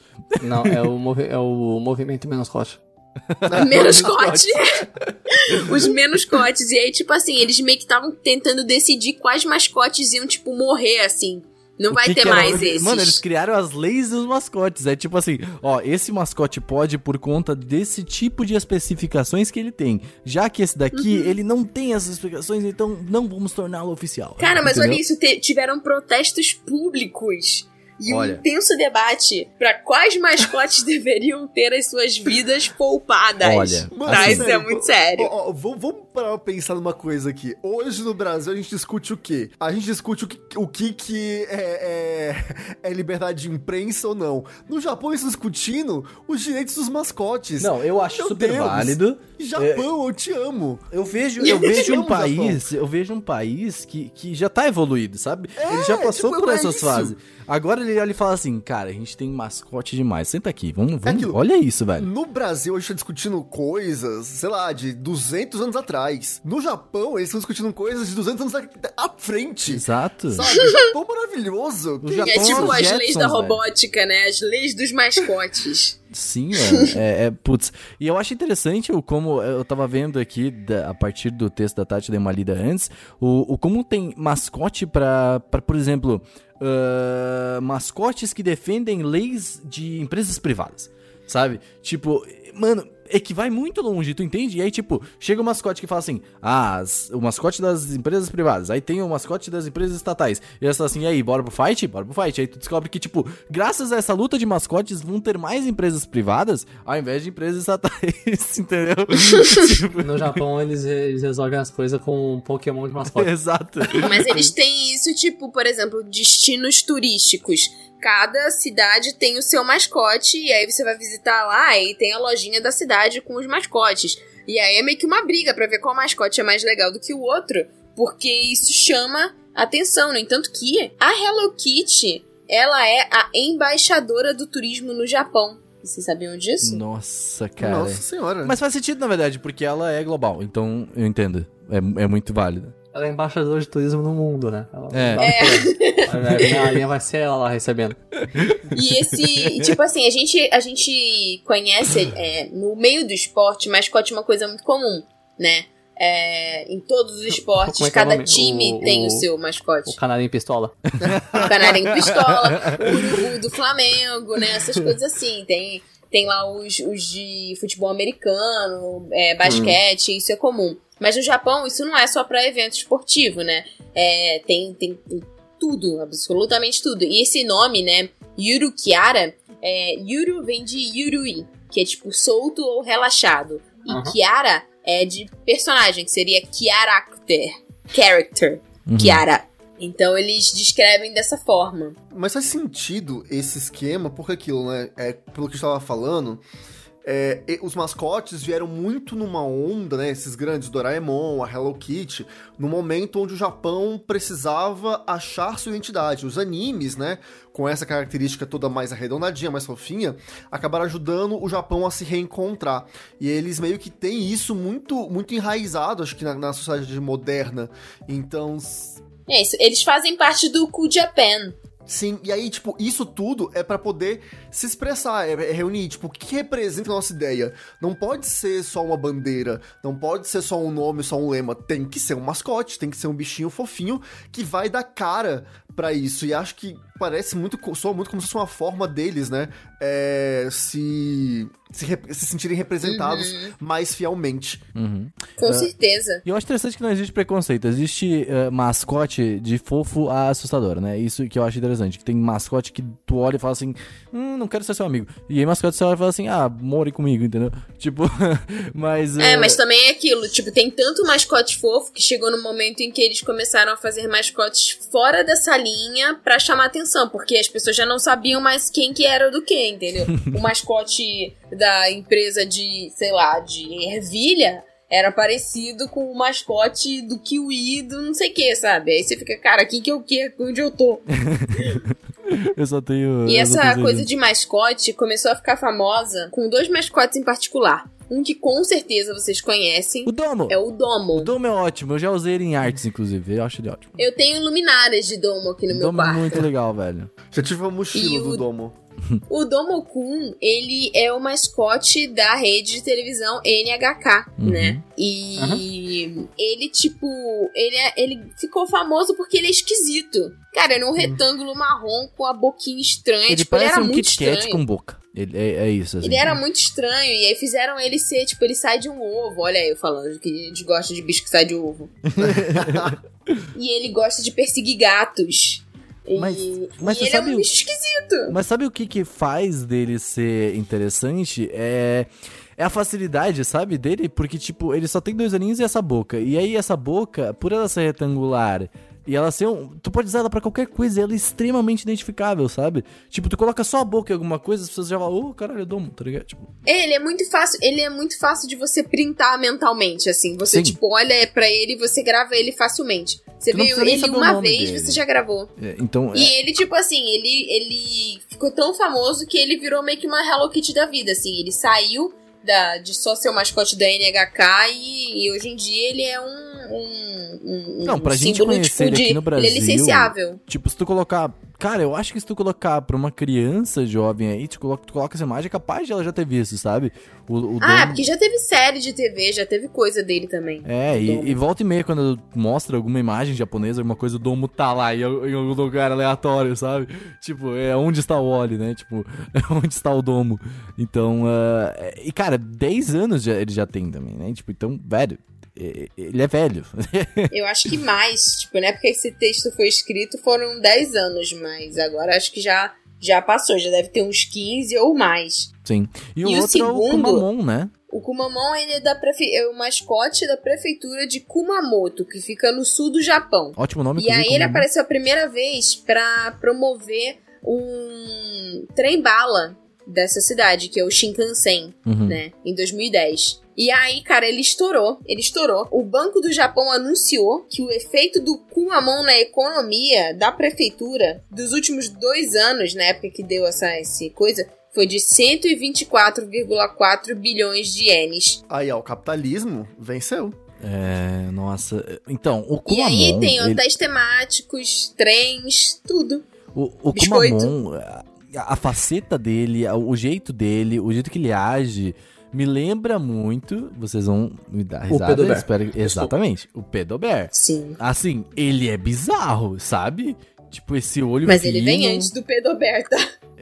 Não, é o, é o movimento menos cote. Menos cote. Os menos cotes. E aí, tipo assim, eles meio que estavam tentando decidir quais mascotes iam, tipo, morrer, assim. Não O vai que ter que era- mais esses. Mano, eles criaram as leis dos mascotes. É tipo assim, ó, esse mascote pode por conta desse tipo de especificações que ele tem. Já que esse daqui, Uhum. ele não tem essas especificações, então não vamos torná-lo oficial. Cara, mas Entendeu? olha isso, tiveram protestos públicos. E um Olha. intenso debate pra quais mascotes deveriam ter as suas vidas poupadas. Olha, tá, assim, isso é muito sério. Ó, ó, vamos, vamos parar pra pensar numa coisa aqui. Hoje no Brasil a gente discute o quê? A gente discute o que, o que, que é, é, é liberdade de imprensa ou não. No Japão eles estão discutindo os direitos dos mascotes. Não, eu acho Meu super Deus. válido. Japão, eu te amo. Eu vejo, eu vejo um país, eu vejo um país que, que já tá evoluído, sabe? ele já passou tipo, por é essas isso. fases. Agora ele olha e fala assim, cara, a gente tem mascote demais. Senta aqui, vamos, vamos olha isso, velho. No Brasil a gente tá discutindo coisas, sei lá, de 200 anos atrás. No Japão eles estão discutindo coisas de 200 anos a- à frente. Exato. Sabe? O Japão maravilhoso. O Que Japão É tipo as leis Jetsons, da velho. robótica, né? As leis dos mascotes. Sim, mano. É, é, putz. E eu acho interessante o como eu tava vendo aqui, da- a partir do texto da Tati, dei uma lida antes, o, o como tem mascote pra, pra por exemplo, ah, mascotes que defendem leis de empresas privadas. Sabe? Tipo, mano, é que vai muito longe, tu entende? E aí, tipo, chega o mascote que fala assim: ah, as- o mascote das empresas privadas. Aí tem o mascote das empresas estatais. E elas falam assim: e aí, bora pro fight? Bora pro fight. Aí tu descobre que, tipo, graças a essa luta de mascotes, vão ter mais empresas privadas ao invés de empresas estatais, entendeu? tipo, No Japão, eles, eles resolvem as coisas com um Pokémon de mascote. exato. Mas eles têm isso, tipo, por exemplo, destinos turísticos. Cada cidade tem o seu mascote, e aí você vai visitar lá e tem a lojinha da cidade com os mascotes. E aí é meio que uma briga pra ver qual mascote é mais legal do que o outro, porque isso chama atenção. No entanto que a Hello Kitty, ela é a embaixadora do turismo no Japão. Vocês sabiam disso? Nossa, cara. Nossa senhora. Mas faz sentido, na verdade, porque ela é global. Então, eu entendo. É, é muito válido. Ela é embaixadora de turismo no mundo, né? Ela É. é. A linha vai ser ela lá recebendo. E esse, tipo assim, a gente, a gente conhece é, no meio do esporte, mascote é uma coisa muito comum, né? É, em todos os esportes, Como é que é o cada nome? time O- tem o, o- seu O mascote. canarinho pistola. O canarinho pistola, o, o do Flamengo, né? Essas coisas assim. Tem, tem lá os, os de futebol americano, é, basquete, isso é comum. Mas no Japão, isso não é só pra evento esportivo, né? É, tem, tem tudo, absolutamente tudo. E esse nome, né? Yuru Kiara, é, Yuru vem de Yurui, que é tipo solto ou relaxado. E Aham. Kiara é de personagem, que seria Character. Character. Uhum. Kiara. Então eles descrevem dessa forma. Mas faz sentido esse esquema, porque aquilo, né? É, pelo que eu estava falando, é, os mascotes vieram muito numa onda, né? Esses grandes, Doraemon, a Hello Kitty, no momento onde o Japão precisava achar sua identidade. Os animes, né? Com essa característica toda mais arredondadinha, mais fofinha, acabaram ajudando o Japão a se reencontrar. E eles meio que têm isso muito, muito enraizado, acho que na, na sociedade moderna. Então, É isso. Eles fazem parte do Cool Japan. Sim, e aí, tipo, isso tudo é pra poder se expressar, é, é reunir, tipo, o que representa a nossa ideia. Não pode ser só uma bandeira, não pode ser só um nome, só um lema. Tem que ser um mascote, tem que ser um bichinho fofinho que vai dar cara pra isso. E acho que parece muito, soa muito como se fosse uma forma deles, né? É, se, se, se sentirem representados mais fielmente. Uhum. Com certeza. E eu acho interessante que não existe preconceito. Existe eh, mascote de fofo a assustador, né? Isso que eu acho interessante. Que tem mascote que tu olha e fala assim, hum, não quero ser seu amigo. E aí mascote você olha e fala assim, ah, more comigo, entendeu? Tipo, mas... É, eh, mas também é aquilo, tipo, tem tanto mascote fofo que chegou no momento em que eles começaram a fazer mascotes fora dessa linha pra chamar atenção, porque as pessoas já não sabiam mais quem que era do que, entendeu? o mascote da empresa de, sei lá, de ervilha era parecido com o mascote do Kiwi do não sei o que, sabe? Aí você fica, cara, quem que é o que? Onde eu tô? Eu só tenho... E eu essa coisa de mascote começou a ficar famosa com dois mascotes em particular. Um que com certeza vocês conhecem O Domo! é o Domo. O Domo é ótimo, eu já usei ele em artes, inclusive. Eu acho ele ótimo. Eu tenho luminárias de Domo aqui no O meu Domo é quarto. muito legal, velho. Já tive uma mochila E o- do Domo. O Domo-kun, ele é o mascote da rede de televisão NHK, Uhum. né? E ele, tipo, ele, é- ele ficou famoso porque ele é esquisito. Cara, ele é um retângulo marrom com a boquinha estranha. Ele tipo, ele parece era um muito Kit Kat estranho. com boca. Ele, é, é isso, assim. Ele era muito estranho, e aí fizeram ele ser, tipo, ele sai de um ovo. Olha aí eu falando que a gente gosta de bicho que sai de ovo. e ele gosta de perseguir gatos. E, Mas- mas e ele é sabe um o- bicho esquisito. Mas sabe o que que faz dele ser interessante? É... É a facilidade, sabe, dele? Porque, tipo, ele só tem dois aninhos e essa boca. E aí, essa boca, por ela ser retangular e ela ser um... Tu pode usar ela pra qualquer coisa e ela é extremamente identificável, sabe? Tipo, tu coloca só a boca em alguma coisa, as pessoas já falam, ô, caralho, eu domo, tá ligado? Tipo, Ele é muito fácil, ele é muito fácil de você printar mentalmente, assim. Você, Sim. tipo, olha pra ele e você grava ele facilmente. Você Tu viu ele uma vez, dele. você já gravou. é, então... E ele, tipo assim, ele, ele ficou tão famoso que ele virou meio que uma Hello Kitty da vida, assim. Ele saiu da, de só ser o mascote da NHK e, e hoje em dia ele é um, um, um Não, pra um gente símbolo, conhecer tipo, ele de, aqui no Brasil... Ele é licenciável. Tipo, se tu colocar cara, eu acho que se tu colocar pra uma criança jovem aí, tu coloca, tu coloca essa imagem, é capaz de ela já ter visto, sabe? O, o Ah, porque já teve série de TV, já teve coisa dele também. É, e, e volta e meia, quando mostra alguma imagem japonesa, alguma coisa, o domo tá lá em, em algum lugar aleatório, sabe? Tipo, é onde está o Oli, né? Tipo, é onde está o domo. Então, ah, e cara, 10 anos já, ele já tem também, né? Tipo, então, velho, ele é velho. Eu acho que mais, tipo, na época que esse texto foi escrito foram 10 anos, mas agora acho que já, já passou, já deve ter uns 15 ou mais. Sim. E o E o outro é o segundo- Kumamon, né? O Kumamon, ele é, da prefe... é o mascote da prefeitura de Kumamoto, que fica no sul do Japão. Ótimo nome. E aí ele Kumamon. apareceu a primeira vez pra promover um trem-bala dessa cidade, que é o Shinkansen, Uhum. né, em 2010. E aí, cara, ele estourou, ele estourou. O Banco do Japão anunciou que o efeito do Kumamon na economia da prefeitura dos últimos dois anos, na época que deu essa, essa coisa, foi de 124,4 bilhões de ienes. Aí, ó, o capitalismo venceu. É, nossa. Então, o E Kumamon... aí tem ele- hotéis temáticos, trens, tudo. O, o Biscoito. Kumamon, a, a faceta dele, a- o jeito dele, o jeito que ele age, me lembra muito. Vocês vão me dar risada. Pedobear. espero Exatamente, o Pedobear. Sim. Assim, ele é bizarro, sabe? Tipo, esse olho Mas ele vem fino. antes do Pedoberta.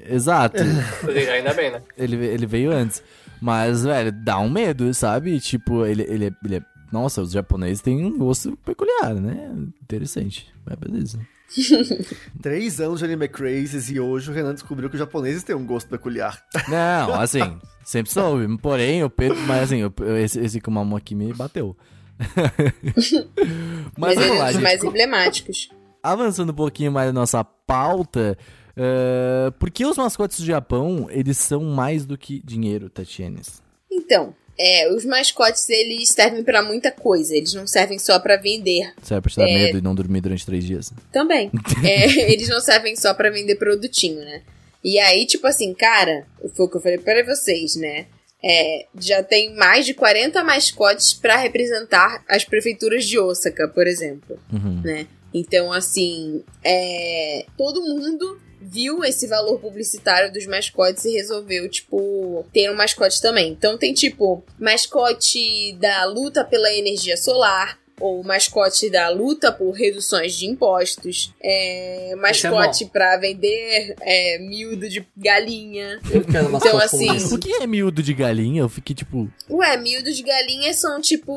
Exato, Ainda bem, né? ele, ele veio antes. Mas, velho, dá um medo, sabe? Tipo, ele, ele, é, ele é. Nossa, os japoneses têm um gosto peculiar, né? Interessante. Mas beleza. Três anos de anime crazes e hoje o Renan descobriu que os japoneses têm um gosto peculiar. Não, assim, sempre soube. Porém, o Pedro. Mas assim, esse, esse Kumamon aqui me bateu. mas Mas vamos é lá, um gente. mais emblemáticos. Avançando um pouquinho mais na nossa pauta. eh, por que os mascotes do Japão, eles são mais do que dinheiro, Tatienes? Então, é, os mascotes, eles servem pra muita coisa. Eles não servem só pra vender. Serve pra te dar É. medo e não dormir durante três dias? Também. É, eles não servem só pra vender produtinho, né? E aí, tipo assim, cara, foi o que eu falei pra vocês, né? É, já tem mais de 40 mascotes pra representar as prefeituras de Osaka, por exemplo. Uhum. né? Então, assim, é, todo mundo viu esse valor publicitário dos mascotes e resolveu, tipo, ter um mascote também. Então tem, tipo, mascote da luta pela energia solar, ou mascote da luta por reduções de impostos, é, mascote pra vender é, miúdo de galinha. Eu quero Então, assim, essa. O que é miúdo de galinha? Eu fiquei tipo. Ué, miúdo de galinha são, tipo,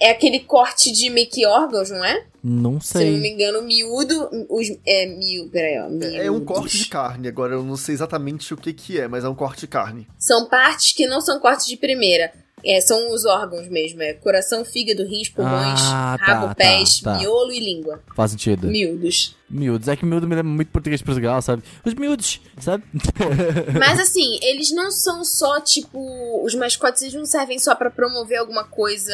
é aquele corte de make órgãos, não é? Não Se eu não me sei. engano, miúdo. Os, é, miúdo. Peraí, ó. É um miúdos. corte de carne, agora eu não sei exatamente o que que é, mas é um corte de carne. São partes que não são cortes de primeira. É, são os órgãos mesmo. É coração, fígado, rins, pulmões, Ah, tá, rabo, tá, pés, tá. miolo e língua. Faz sentido. Miúdos. Miúdos. É que miúdo me lembra muito português de Portugal, sabe? Os miúdos, sabe? Mas assim, eles não são só, tipo. Os mascotes eles não servem só pra promover alguma coisa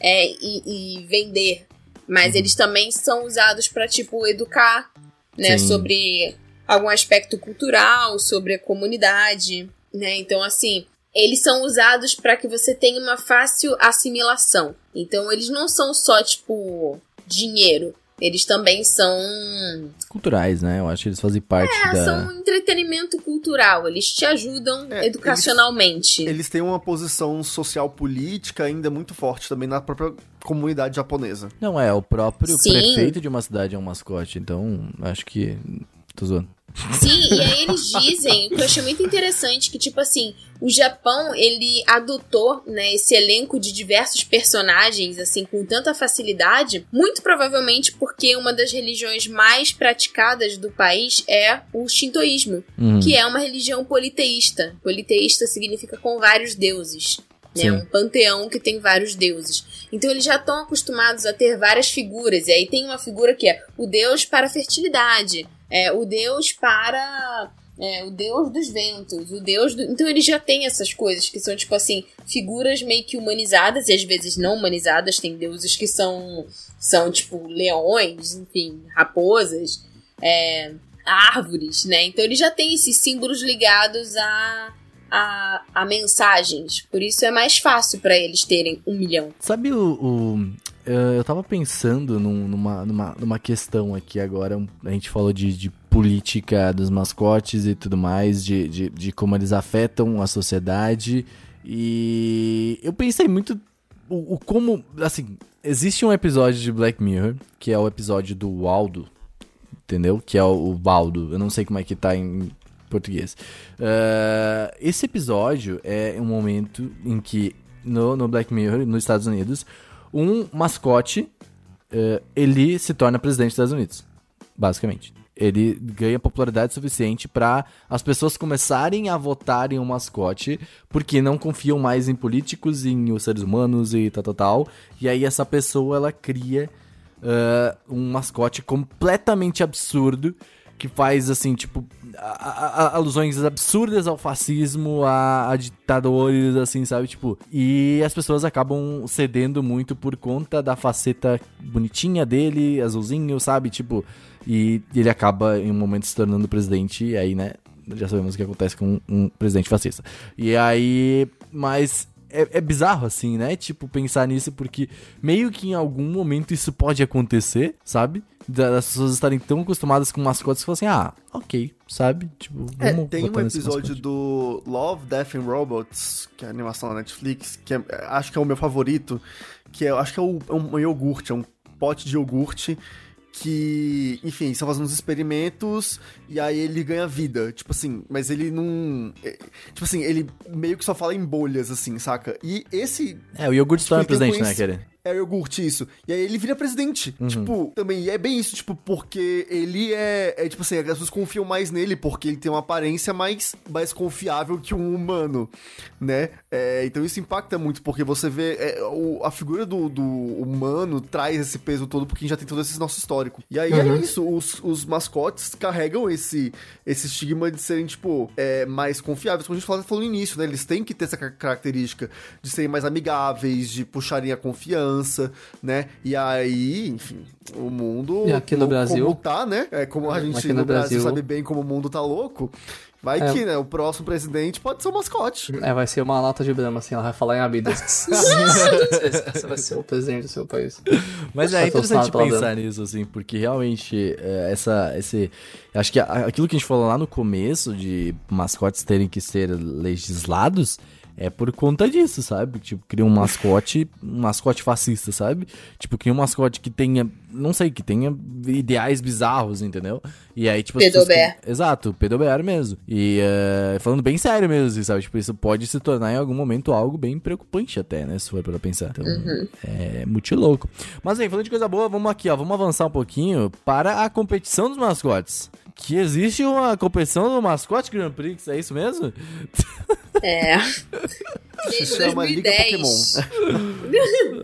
é, e, e vender. Mas Uhum. eles também são usados pra, tipo, educar, né? Sim. Sobre algum aspecto cultural, sobre a comunidade, né? Então, assim, eles são usados pra que você tenha uma fácil assimilação. Então, eles não são só, tipo, dinheiro. Eles também são Culturais, né? Eu acho que eles fazem parte é, da. são um entretenimento cultural. Eles te ajudam É, educacionalmente. Eles têm uma posição social política ainda muito forte também na própria comunidade japonesa. Não, é, o próprio Sim. prefeito de uma cidade é um mascote, então acho que. Tô zoando. Sim, e aí eles dizem, o que eu achei muito interessante, que tipo assim, o Japão, ele adotou, né, esse elenco de diversos personagens, assim, com tanta facilidade, muito provavelmente porque uma das religiões mais praticadas do país é o shintoísmo, Uhum. que é uma religião politeísta. Politeísta significa com vários deuses. Né, um panteão que tem vários deuses. Então eles já estão acostumados a ter várias figuras. E aí tem uma figura que é o deus para a fertilidade, é o deus para é, o deus dos ventos, o deus do... Então eles já têm essas coisas que são, tipo assim, figuras meio que humanizadas e às vezes não humanizadas. Tem deuses que são, são tipo, leões, enfim, raposas, é, árvores, né? Então eles já têm esses símbolos ligados a, a, a mensagens. Por isso é mais fácil para eles terem um milhão. Sabe o. o- eu tava pensando num- numa, numa, numa questão aqui agora. A gente falou de, de política dos mascotes e tudo mais, de, de, de como eles afetam a sociedade. E eu pensei muito o, o, como. Assim, existe um episódio de Black Mirror, que é o episódio do Waldo, entendeu? Que é o, o Baldo. Eu não sei como é que tá em português. Uh, esse episódio é um momento em que, no, no Black Mirror, nos Estados Unidos, um mascote uh, ele se torna presidente dos Estados Unidos. Basicamente ele ganha popularidade suficiente para as pessoas começarem a votar em um mascote, porque não confiam mais em políticos, em os seres humanos e tal, tal, tal. E aí essa pessoa ela cria uh, um mascote completamente absurdo que faz assim, tipo, a, a, alusões absurdas ao fascismo, a, a, ditadores, assim, sabe? Tipo, e as pessoas acabam cedendo muito por conta da faceta bonitinha dele, azulzinho, sabe? Tipo, e ele acaba em um momento se tornando presidente, e aí, né? Já sabemos o que acontece com um presidente fascista. E aí. Mas é, é, bizarro, assim, né? Tipo, pensar nisso, porque meio que em algum momento isso pode acontecer, sabe? Das pessoas estarem tão acostumadas com mascotes que falam assim, ah, ok, sabe? Tipo, é, tem um episódio do Love, Death and Robots, que é a animação da Netflix, que é, acho que é o meu favorito, que é, acho que é, o, é um iogurte, é um pote de iogurte que, enfim, estão fazendo uns experimentos e aí ele ganha vida. Tipo assim, mas ele não. É, tipo assim, ele meio que só fala em bolhas, assim, saca? E esse. É, o iogurte tipo, é presidente, né, querer? É o iogurte, isso. E aí ele vira presidente. Uhum. Tipo, também é bem isso, tipo, porque ele é, é, tipo assim, as pessoas confiam mais nele porque ele tem uma aparência mais, mais confiável que um humano, né? É, então isso impacta muito, porque você vê é, o, a figura do, do, humano traz esse peso todo porque a gente já tem todo esse nosso histórico. E aí é uhum. é isso, os, os mascotes carregam esse, esse estigma de serem, tipo, é, mais confiáveis, como a gente falou no início, né? Eles têm que ter essa característica de serem mais amigáveis, de puxarem a confiança né? E aí, enfim, o mundo. E aqui no Brasil. Como tá, né? É como a gente no, no Brasil, Brasil sabe bem como o mundo tá louco. Vai é. que, né? O próximo presidente pode ser o mascote. É, vai ser uma lata de brama, assim, ela vai falar em Abidas. Esse vai ser o presidente do seu país. Mas é interessante pensar nisso, assim, porque realmente é, essa, esse. Acho que aquilo que a gente falou lá no começo de mascotes terem que ser legislados é por conta disso, sabe? Tipo, cria um mascote, um mascote fascista, sabe? Tipo, cria um mascote que tenha, não sei, que tenha ideais bizarros, entendeu? E aí, tipo... Pedobear. Pessoas... Exato, pedobear mesmo. E uh, falando bem sério mesmo, sabe? Tipo, isso pode se tornar em algum momento algo bem preocupante até, né? Se for pra pensar. Então, uhum. é muito louco. Mas aí, falando de coisa boa, vamos aqui, ó. Vamos avançar um pouquinho para a competição dos mascotes. Que existe uma competição do mascote Grand Prix, é isso mesmo? É. Desde 2010.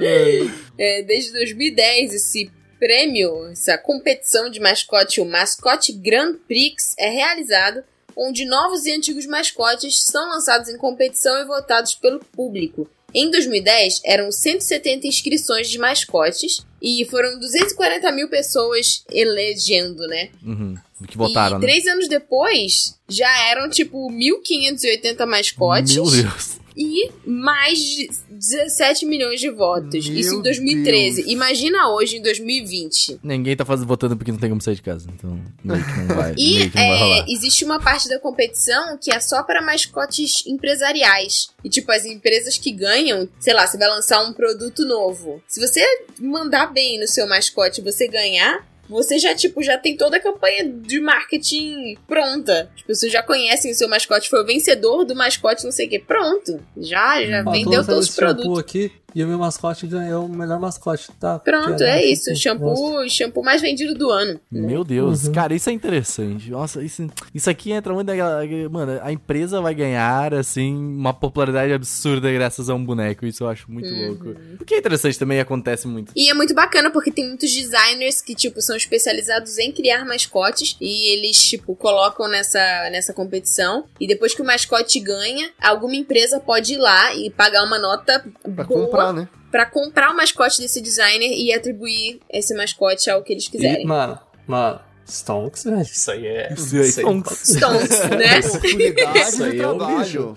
é, desde 2010, esse prêmio, essa competição de mascote, o Mascote Grand Prix, é realizado onde novos e antigos mascotes são lançados em competição e votados pelo público. Em 2010, eram 170 inscrições de mascotes e foram 240 mil pessoas elegendo, né? Uhum que votaram. E né? três anos depois, já eram tipo 1.580 mascotes. Meu Deus. E mais de 17 milhões de votos. Meu Isso em 2013. Deus. Imagina hoje, em 2020. Ninguém tá fazendo, votando porque não tem como sair de casa. Então, meio que não vai. e não vai é, existe uma parte da competição que é só para mascotes empresariais. E, tipo, as empresas que ganham, sei lá, você vai lançar um produto novo. Se você mandar bem no seu mascote e você ganhar, você já, tipo, já tem toda a campanha de marketing pronta. As pessoas já conhecem o seu mascote, foi o vencedor do mascote, não sei o quê. Pronto. Já, já hum. vendeu todos os produtos. aqui e o meu mascote ganhou o melhor mascote, tá? Pronto, é isso. Shampoo, shampoo mais vendido do ano. Né? Meu Deus, uhum. cara, isso é interessante. Nossa, isso, isso aqui entra muito daquela. Mano, a empresa vai ganhar, assim, uma popularidade absurda graças a um boneco. Isso eu acho muito uhum. louco. O que é interessante também acontece muito. E é muito bacana porque tem muitos designers que, tipo, são especializados em criar mascotes e eles, tipo, colocam nessa, nessa competição. E depois que o mascote ganha, alguma empresa pode ir lá e pagar uma nota pra boa comprar, né? Pra comprar o mascote desse designer e atribuir esse mascote ao que eles quiserem. E, mano, mano, Stonks, né? Isso aí é. Isso aí, Stonks. Stonks, né? Isso aí é o trabalho.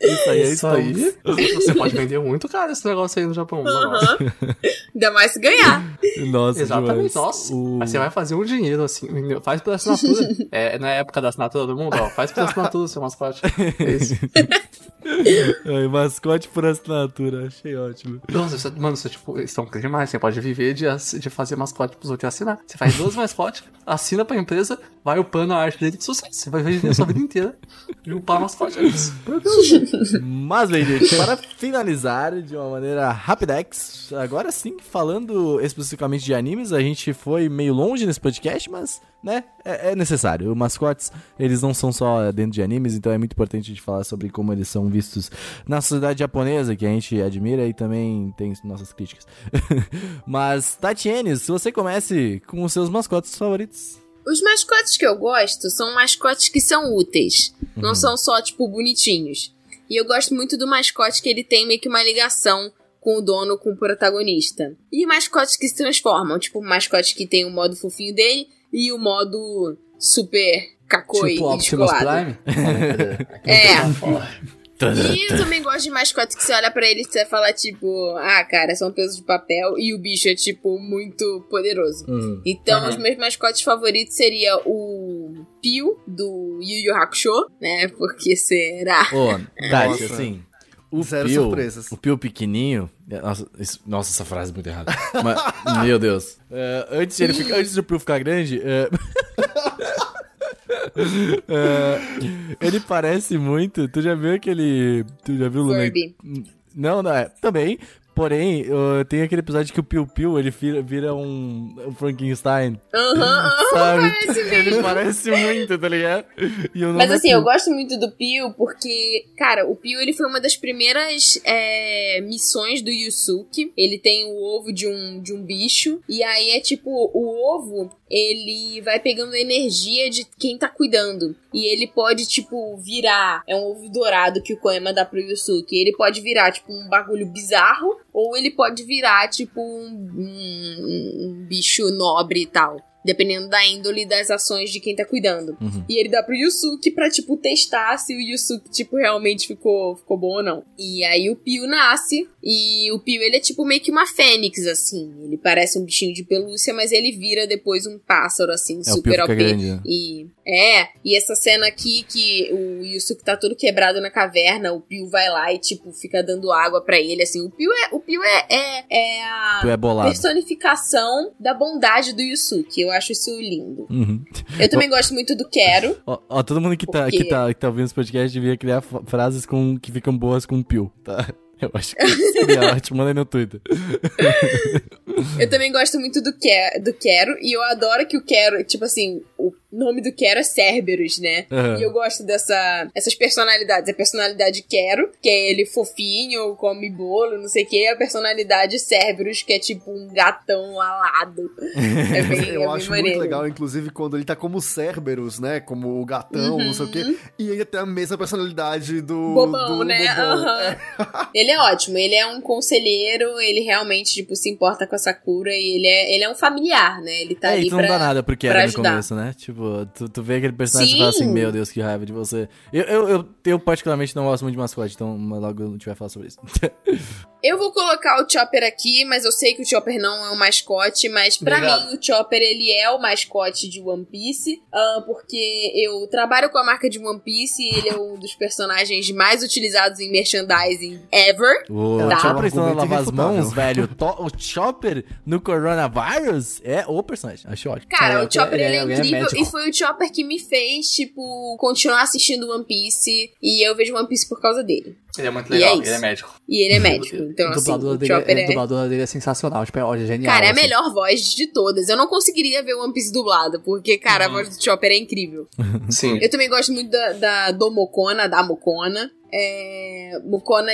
Isso aí é Isso aí. Você pode vender muito caro esse negócio aí no Japão. Aham. Ainda mais se ganhar. Nossa, Exatamente, demais. nossa. O- Aí você vai fazer um dinheiro assim. Faz pela assinatura. é, na época da assinatura do mundo, ó. Faz pela assinatura, seu mascote. É isso. Ai, mascote por assinatura, achei ótimo. Nossa, você, mano, você tipo, estão demais. Você pode viver de, de fazer mascote pros outros assinar. Você faz duas mascotes, assina pra empresa, vai upando a arte dele de sucesso. Você vai viver a sua vida inteira e upar. Meu Deus. Mas, bem, gente, para finalizar de uma maneira rapidex, agora sim, falando especificamente de animes, a gente foi meio longe nesse podcast, mas, né, é, é necessário. Os mascotes, eles não são só dentro de animes, então é muito importante a gente falar sobre como eles são vistos na sociedade japonesa, que a gente admira e também tem nossas críticas. mas, Tatiane, se você comece com os seus mascotes favoritos. Os mascotes que eu gosto são mascotes que são úteis. Não são só, tipo, bonitinhos. E eu gosto muito do mascote que ele tem meio que uma ligação com o dono, com o protagonista. E mascotes que se transformam, tipo, mascote que tem o modo fofinho dele e o modo super cacoi Tipo Optimus. Prime. É. E eu também gosto de mascotes que você olha pra ele e você fala, tipo, ah, cara, são pesos de papel e o bicho é, tipo, muito poderoso. Hum. Então, Uhum. os meus mascotes favoritos seria o Pio, do Yu Yu Hakusho, né? Porque será? Ô, Tati, Nossa. assim. O Zero Pio, surpresas. O Pio pequenininho. Nossa, isso- nossa, essa frase é muito errada. Mas, meu Deus. É, antes, de ele ficar- antes do Pio ficar grande. é, é, ele parece muito. Tu já viu aquele. Tu já viu o Luna-. Não, não é. Também. Porém, tem aquele episódio que o Piu Piu ele vira, vira um, um Frankenstein. Aham. Sabe? parece ele mesmo. parece muito, tá ligado? Mas é assim, Pio. eu gosto muito do Pio porque, cara, o Pio ele foi uma das primeiras é, missões do Yusuke. Ele tem o ovo de um, de um bicho. E aí é tipo, o ovo, ele vai pegando energia de quem tá cuidando. E ele pode, tipo, virar. É um ovo dourado que o Koema dá pro Yusuke. Ele pode virar, tipo, um bagulho bizarro. Ou ele pode virar, tipo, um, um- um bicho nobre e tal. Dependendo da índole das ações de quem tá cuidando. Uhum. E ele dá pro Yusuke pra, tipo, testar se o Yusuke, tipo, realmente ficou, ficou bom ou não. E aí o Pio nasce. E o Pio, ele é, tipo, meio que uma fênix, assim. Ele parece um bichinho de pelúcia, mas ele vira depois um pássaro, assim, É, super OP. grande, né? E é, e essa cena aqui que o Yusuke tá todo quebrado na caverna, o Pio vai lá e, tipo, fica dando água pra ele, assim. O Pio é, o Pio é, é, é a é personificação da bondade do Yusuke. Eu acho isso lindo. Uhum. Eu também gosto muito do Quero. Ó, ó, todo mundo que tá, Por quê? que, tá, que tá ouvindo esse podcast devia criar frases com, que ficam boas com Pio, tá? Eu acho que seria ótimo. Manda aí no Twitter. Eu também gosto muito do, que, do Quero. E eu adoro que o Quero, tipo assim, o nome do Quero é Cerberus, né? Aham. E eu gosto dessa, essas personalidades. A personalidade Quero, que é ele fofinho, come bolo, não sei o que. E a personalidade Cerberus, que é tipo um gatão alado. É bem, é Eu bem acho muito legal, inclusive, quando ele tá como Cerberus, né? Como o gatão, não sei o quê. E ainda tem a mesma personalidade do. Uhum. Bobão, do né? Bobão. Aham. Ele é ótimo, ele é um conselheiro, ele realmente, tipo, se importa com a Sakura e ele é, ele é um familiar, né? Ele tá é, ali pra... não dá nada pra era no começo, né? Tipo, tu, tu vê aquele personagem e fala assim, Sim. meu Deus, que raiva de você. Eu, eu, eu, eu particularmente não gosto muito de mascote, então logo a gente vai falar sobre isso. Eu vou colocar o Chopper aqui, mas eu sei que o Chopper não é um mascote, mas pra Obrigado. mim o Chopper ele é o mascote de One Piece, ah, porque eu trabalho com a marca de One Piece e ele é um dos personagens mais utilizados em merchandising ever. O Tá. Chopper estando a Argumento lavar as mãos, velho. O Chopper no coronavirus é o personagem. Acho ótimo. Cara, Cara, o Chopper ele é- ele é é incrível e foi o Chopper que me fez, tipo, continuar assistindo One Piece e eu vejo One Piece por causa dele. Ele é muito E legal, é ele é médico. E ele é médico, então o assim, dublador o dele, Chopper é, é... o dublador dele é sensacional, tipo, é, genial. Cara, é a assim. melhor voz de todas. Eu não conseguiria ver One Piece dublado, porque, cara, Uhum. a voz do Chopper é incrível. Sim. Eu também gosto muito da, da- do Mokona, da Mokona. É, Mokona,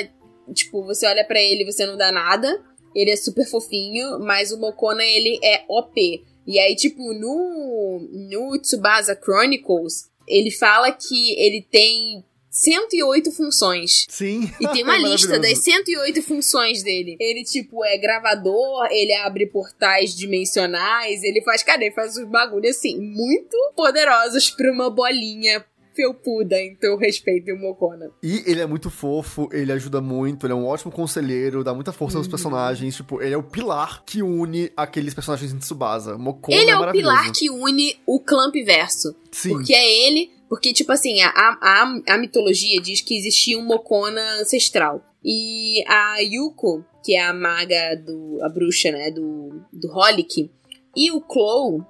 tipo, você olha pra ele e você não dá nada. Ele é super fofinho, mas o Mokona, ele é OP. E aí, tipo, no, no Tsubasa Chronicles, ele fala que ele tem 108 funções. Sim. E tem uma É lista das maravilhoso. 108 funções dele. Ele, tipo, é gravador, ele abre portais dimensionais, ele faz, cara, ele faz uns bagulho assim, muito poderosos pra uma bolinha felpuda. Então eu respeito o Mokona. E ele é muito fofo, ele ajuda muito, ele é um ótimo conselheiro, dá muita força Uhum. aos personagens. Tipo, ele é o pilar que une aqueles personagens de Tsubasa. Mokona ele é o maravilhoso. pilar que une o Clamp Verso. Sim. Porque é ele. Porque, tipo assim, a, a, a mitologia diz que existia um Mokona ancestral. E a Yuko, que é a maga do. a bruxa, né? Do, do Holic, e o Clow,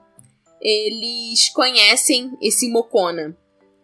eles conhecem esse Mokona.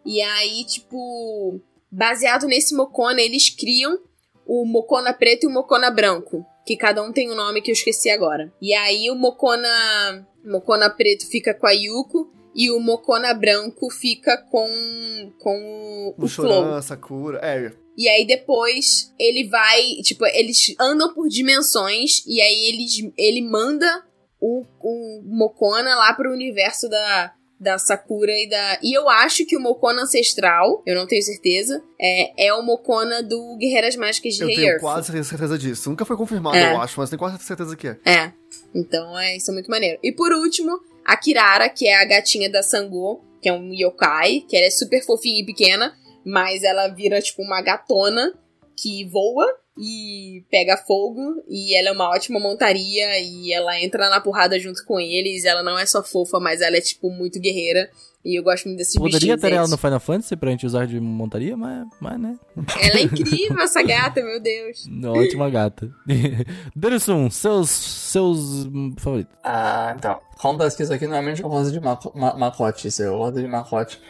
E aí, tipo, baseado nesse Mokona, eles criam o Mokona preto e o Mokona branco. Que cada um tem um nome que eu esqueci agora. E aí o Mokona. Mokona preto fica com a Yuko. E o Mokona branco fica com, com o, O. Choran, Sakura. É, E aí depois ele vai, tipo, eles andam por dimensões e aí eles, ele manda o, o Mokona lá pro universo da, da Sakura e da. E eu acho que o Mokona ancestral, eu não tenho certeza, é, é o Mokona do Guerreiras Mágicas de eu Rei tenho Earth. quase certeza disso. Nunca foi confirmado, É. eu acho, mas tenho quase certeza que é. É. Então é isso é muito maneiro. E por último, a Kirara, que é a gatinha da Sango, que é um yokai, que ela é super fofinha e pequena, mas ela vira tipo uma gatona que voa e pega fogo e ela é uma ótima montaria e ela entra na porrada junto com eles. Ela não é só fofa, mas ela é tipo muito guerreira. E eu gosto muito desses Poderia bichinhos. ter ela no Final Fantasy pra gente usar de montaria, mas, mas né. Ela é incrível, essa gata, meu Deus. Ótima gata. Derison, seus, seus favoritos. Ah, então. Como tá escrito aqui, normalmente eu gosto de maco ma macote. isso, Eu gosto de macote.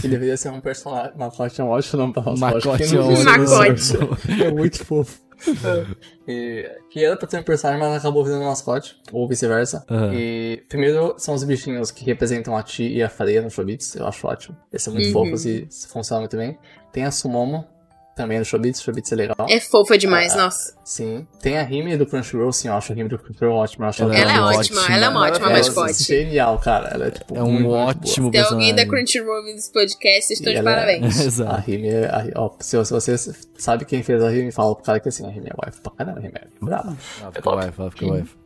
Que deveria ser um personagem. Macote é um ótimo nome pra mascote. Macote é ótimo. isso? É muito fofo. E, que era pra ter um personagem, mas acabou virando um mascote, ou vice-versa. Aham. E primeiro são os bichinhos que representam a Ti e a Freya no Showbiz, eu acho ótimo. Eles são muito Uhum. fofos e funcionam muito bem. Tem a Sumomo, também no Showbiz, Showbiz é legal. É fofa demais, Ah, nossa. Sim. Tem a Rime do Crunchyroll, sim, eu acho a Rime do Crunchyroll ótima. Eu acho Ela Ela é é ótima, ótima, ela é uma ótima ela é mascote. Genial, cara. Ela é, tipo, É um muito, ótimo Se tem alguém da. Crunchyroll ouvindo esse podcast, estão E de é- parabéns. A Exato. Rime é. A, ó, se, se você sabe quem fez a Rime, fala pro cara que assim, a Rime é wife pra caramba, a Rime é brava. Ah, É fica wife, ela fica wife.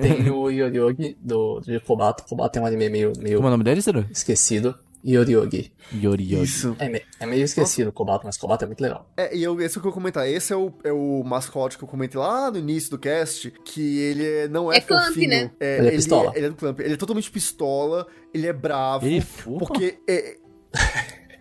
Tem o Yoriogi do, de Kobato. Kobato é um anime meio, meio Como é o nome dele, Ciro? esquecido. Yoriogi. Yori Yori. Isso. É, me- é meio esquecido o Kobato, mas Kobato é muito legal. É, e eu, esse é o que eu comentar. Esse é o, é o mascote que eu comentei lá no início do cast, que ele é- não é, É Clamp, fofinho. né? É, Ele é pistola. Ele é do Clamp. Ele é totalmente pistola, ele é bravo. Ele é fofo? Porque é...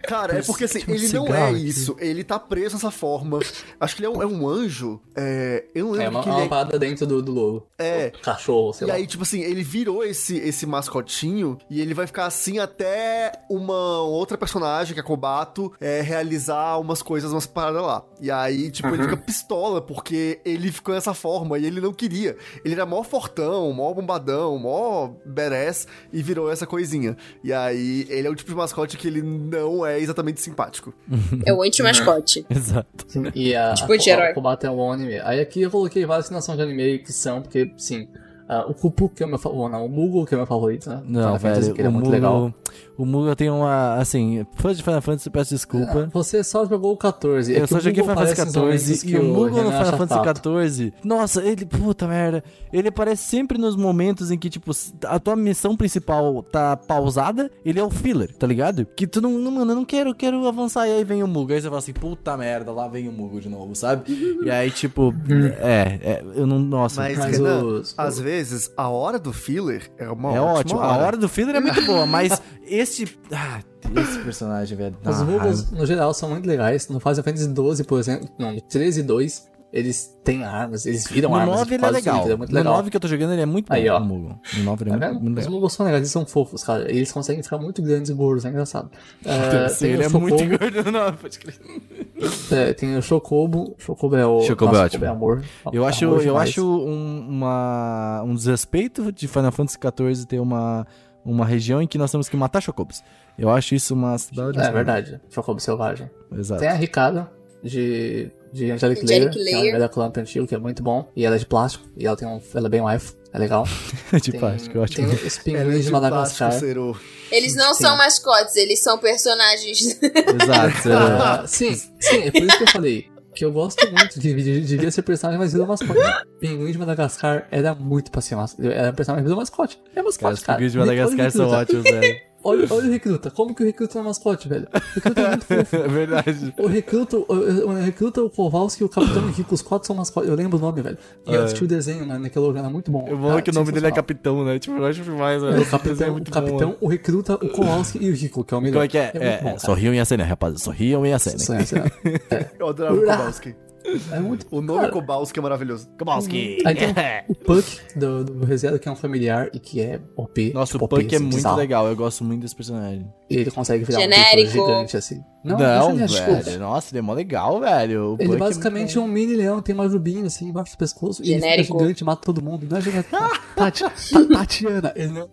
Cara, é porque assim, ele não é isso. Ele tá preso dessa forma. Acho que ele é um, é um anjo. É, eu não lembro É uma, que uma ele é. dentro do, do logo. É. O cachorro, sei E lá. aí, tipo assim, ele virou esse, esse mascotinho e ele vai ficar assim até uma outra personagem, que é Kobato, é, realizar umas coisas, umas paradas lá. E aí, tipo, ele fica pistola porque ele ficou dessa forma e ele não queria. Ele era mó fortão, mó bombadão, mó badass e virou essa coisinha. E aí, ele é o tipo de mascote que ele não é exatamente simpático. É o anti-mascote. Exato. Sim, e a, Tipo de herói. a, Kobato é um bom anime. Aí aqui eu coloquei várias citações de anime que são, porque, sim, ah, o Kupu, que é o meu favorito, não, o Mugo, que é o meu favorito, né? Não, Final Fantasy, velho, que ele é o muito Mugo... legal. O Mugo tem uma, assim, fãs de Final Fantasy, peço desculpa. Você só jogou o 14. é Eu só joguei Final Fantasy parece uns momentos XIV que e o Mugo no Final Fantasy chato. XIV. Nossa, ele, puta merda. Ele aparece sempre nos momentos em que, tipo, a tua missão principal tá pausada, ele é o filler, tá ligado? Que tu não, não mano, eu não quero, eu quero avançar. E aí vem o Mugo. Aí você fala assim, puta merda, lá vem o Mugo de novo, sabe? E aí, tipo, é, é, eu não. Nossa. Mas, Mas Renan, os- às vezes, a hora do filler é uma é ótima ótimo. A hora do filler é muito boa, mas este. Ah, esse personagem, velho. Os Mugos, raiva. no geral, são muito legais. No Final Fantasy 12, por exemplo, não, no 13 e 2, eles têm armas, eles viram No armas. 9 ele é legal. é muito No legal. 9 que eu tô jogando, ele é muito bom. Aí, ó. O Mugo. No 9 ele é Tá muito, muito Os legal. Mugos são legais, eles são fofos, cara. Eles conseguem ficar muito grandes e gordos, é engraçado. É, Sim, ele o é muito Chocobo, gordo no 9, pode crer. é, tem o Chocobo. Chocobo é o. Chocobo é nossa, ótimo. é amor. Eu É acho, amor eu acho um, uma, um desrespeito de Final Fantasy XIV ter uma, uma região em que nós temos que matar chocobos. Eu acho isso uma... É verdade, Chocobo Selvagem. Exato. Tem a Ricada, de, de Angelic Angelic Layer, que é clamp antigo, que é muito bom. E ela é de plástico, e ela tem um. Ela é bem wife. É legal. de Tem, plástico, eu acho. tem os Ela é pinguins de Madagascar. plástico. Eles não Sim. são mascotes, eles são personagens. Exato. Seru. Ah, sim, sim, é por isso que eu falei. Que eu gosto muito de, de, devia ser personagem, mas vira mascote. Pinguim de Madagascar era muito pra ser mascote. Era personagem, mas virou mascote. É Cara, mascote, os cara. pinguins de Madagascar são ótimos, velho. Olha, olha o recruta. Como que o recruta é mascote, velho? O recruta é muito fofo. É verdade. O recruta, o, o recruta, o Kowalski e o Capitão Henrique, os quatro são mascotes. Eu lembro o nome, velho. E eu É. assisti o desenho né, naquele lugar, era muito bom. Eu vou Cara, que o nome dele é. Capitão, né? Tipo, eu acho demais, velho. É o desenho capitão, é o, muito capitão bom, o recruta, o Kowalski e o Rico, que é o melhor. Como é que é? É, é, cara. sorriam e acenem, rapaz. Sorriam e acenem. Sim, sim, é. Eu adorava o. Kowalski. É muito O nome cara, Kowalski é maravilhoso. Kowalski. Aí tem o Puck do, do ReZero, que é um familiar e que é OP. Nossa, tipo, o Punk OP, é assim, muito bizarro. legal. Eu gosto muito desse personagem. E ele consegue virar Genérico. um gigante assim. Não, é genérico. velho. Nossa, ele é mó legal, velho. O Ele Punk basicamente é, muito um mini leão, tem uma rubinha assim embaixo do pescoço e ele Genérico. fica gigante, mata todo mundo. Não é genérico. não. Tati, Ta- Tatiana, ele não.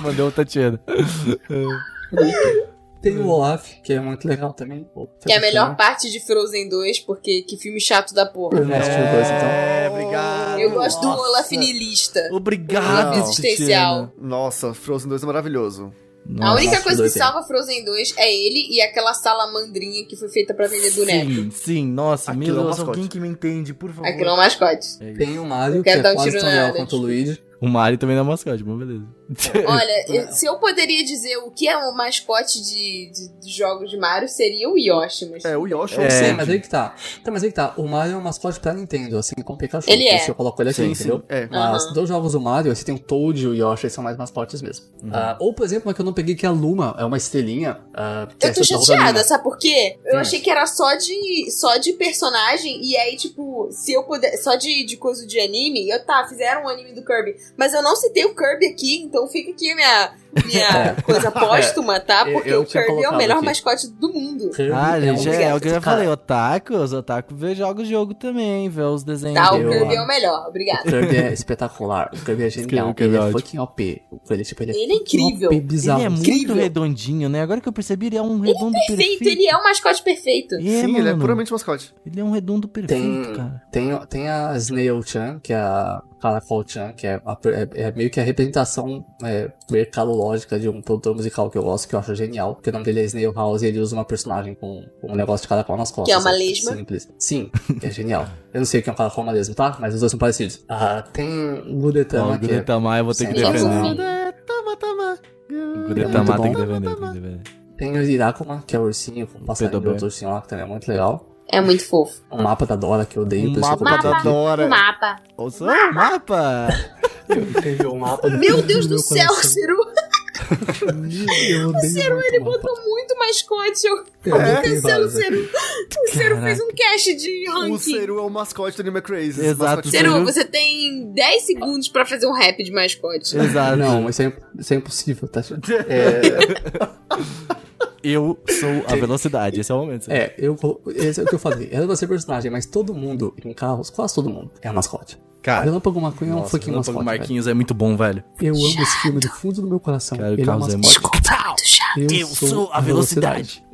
Mandou o Tatiana. Tem o Olaf, que é muito legal também. Pô, Que é a melhor parte de Frozen 2, porque que filme chato da porra. Eu não assisti o dois, então. É, obrigado. Eu gosto do Nossa. Olaf niilista. Obrigado, Não. Existencial. Nossa, Frozen 2 é maravilhoso. A única Nossa, coisa que é. salva Frozen 2 é ele e aquela salamandrinha que foi feita pra vender boneco. Sim, sim, nossa, Aquilo meu é um Deus, mascote. alguém que me entende, por favor. Aquilo é um mascote. É. Tem o Mario, Eu que é um quase tiro tão legal área. quanto o Luigi. O Mario também não é mascote, mas beleza. Olha, se eu poderia dizer o que é um mascote de, de- de jogos de Mario, seria o Yoshi. Mas É, o Yoshi É. é, Sim, mas aí que tá. Tá, mas aí que tá. O Mario é um mascote pra Nintendo, assim como o Pikachu. Ele é. Se eu coloco ele aqui, Sim, entendeu? sim, é. Mas Aham. dos jogos do Mario, você tem o Toad e o Yoshi, eles são mais mascotes mesmo. Ah, ou, por exemplo, uma que eu não peguei, que é a Luma, é uma estrelinha. ah, que é Eu tô chateada, sabe por quê? Eu Hum. achei que era só de, só de personagem, e aí, tipo, se eu puder. Só de, de coisa de anime, eu tá, fizeram um anime do Kirby. Mas eu não citei o Kirby aqui, então fica aqui a minha, minha coisa póstuma, tá? Eu- Porque eu o tinha Kirby é o melhor aqui. mascote do mundo. Kirby Ah, é um- já é o que eu já falei, otaku, os otaku vê jogos de jogo também, vê os desenhos Tá, o eu- Kirby lá. é o melhor, O obrigada. Kirby é espetacular. O Kirby é genial. O Kirby ele é é ótimo. fucking OP. Ele, tipo, ele é, Ele é incrível. OP bizarro. Ele é muito Incrível. redondinho, né? Agora que eu percebi, ele é um redondo perfeito. Perfeito, ele é um mascote perfeito. É, Sim, ele é mano. puramente mascote. Ele é um redondo perfeito, Tem, cara. tem, tem a Snail-chan, que é a Caracol-chan, que é, a- é- é meio que a representação é, mercadológica de um produtor musical que eu gosto, que eu acho genial. Porque o nome dele é Snail House e ele usa uma personagem com, com um negócio de caracol nas costas. Que é uma sabe? lesma. Simples. Sim, é genial. Eu não sei o que é um caracol uma lesma, tá? Mas os dois são parecidos. Ah, tem o Gudetama, que é... Gudetama eu vou ter que defender. Tama, tama. É Gudetama tem que defender, tem o Irakuma, que é o ursinho com o passarinho do outro ursinho lá, que também é muito legal. É muito fofo. O mapa da Dora, que eu odeio, Um isso que eu mapa da aqui. Dora. mapa. Ouça o mapa! o mapa do Meu Deus do meu céu, coração. Ciru, Eu odeio Ciro, ele botou muito mascote. Eu Eu odeio cancelo o? Ciru. O Ciru fez um cast de O ranking. Seru é o mascote do Anime Crazy. Exato. Ciru, Ciru. você tem 10 segundos pra fazer um rap de mascote. Exato. Não, isso é, isso é impossível, tá? É, Eu sou a velocidade, esse é o momento. é, eu esse é o que eu falei. Era pra ser personagem, mas todo mundo em carros, quase todo mundo, é mascote. Cara, Relâmpago McQueen é um fucking Relâmpago mascote. velho. Marquinhos é muito bom, velho. Eu amo esse filme do fundo do meu coração. Cara, o Ele é Carlos é mascote. Muito chato. Eu, Eu sou a velocidade.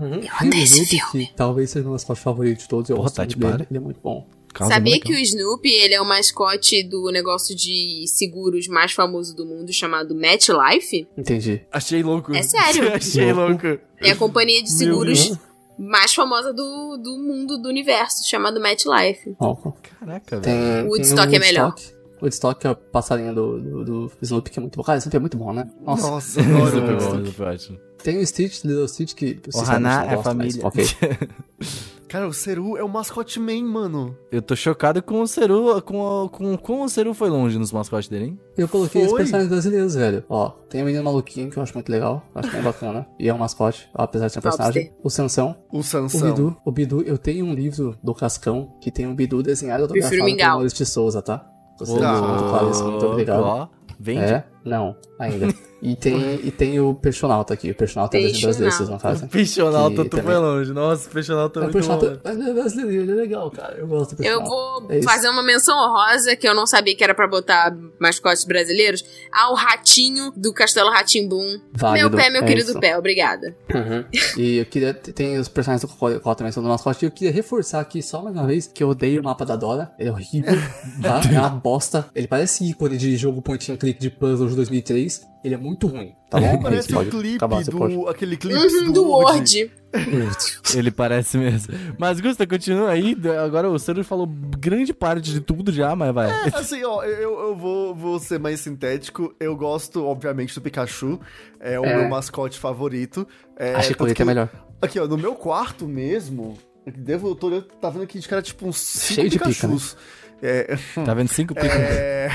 Uhum. Eu amei esse filme. que talvez seja o meu mascote favorito de todos. Eu Porra, gosto Tati, muito dele. para. Ele é muito bom. É Sabia muito que o Snoopy, ele é o mascote do negócio de seguros mais famoso do mundo, chamado MetLife? Entendi. Achei louco. É sério. Achei louco. É a companhia de seguros mais famosa do, do mundo, do universo, chamado MetLife. Ó, Caraca, velho. Tem, Woodstock tem é melhor. Woodstock. Woodstock é o passarinho do, do, do Snoopy, que é muito bom. Cara, Snoopy é muito bom, né? Nossa. Nossa, adoro foi o. Tem o Stitch, Little Stitch, que... O Haná é gosto, mas família. Ok. Cara, o Seru é o mascote man, mano. Eu tô chocado com o Seru, com, com, com o Seru foi longe nos mascotes dele, hein? Eu coloquei os Foi? personagens brasileiros, velho. Ó, tem o menino maluquinho, que eu acho muito legal. Acho bem bacana. E é um mascote, apesar de ser um personagem. O Sansão. O O Sansão. Bidu. O Bidu, eu tenho um livro do Cascão, que tem um Bidu desenhado e Prefiro Mingau. Maurício de Souza, tá? Você Ah, muito claro isso, muito obrigado. Ó, vende. É. Não, ainda. E tem, e tem o Personalta aqui. O Personalta é desenho brasileiro, vocês não fazem. Pichonalta, Que tu também- foi longe. Nossa, o Pichonalta é O muito bom. Personalta ele é brasileiro, ele é legal, cara. Eu gosto do Eu vou É fazer uma menção honrosa, que eu não sabia que era pra botar mascotes brasileiros, ao ratinho do Castelo Ratimbum. Válido, Meu pé, meu é querido isso. pé, obrigada. Uhum. E eu queria. Tem os personagens do Cocó também são do mascote. E eu queria reforçar aqui só mais uma vez que eu odeio o mapa da Dora. Ele é horrível. tá? É uma bosta. Ele parece ícone de jogo point and click de puzzle de 2003. Ele é muito ruim, tá bom? Parece o clipe acabar, você pode. do. aquele clipe Uhum, do Word. Ele parece mesmo. Mas, Gusta, continua aí. Agora o Ciro falou grande parte de tudo já, mas vai. Assim, ó, eu, eu vou, vou ser mais sintético. Eu gosto, obviamente, do Pikachu. É o É. meu mascote favorito. É, A Chicolita tanto é melhor. Aqui, ó, no meu quarto mesmo. Devo, eu tô olhando, tá vendo aqui de cara, tipo, uns cinco Cheio de pica, Pikachus. É, Tá vendo cinco picos? é,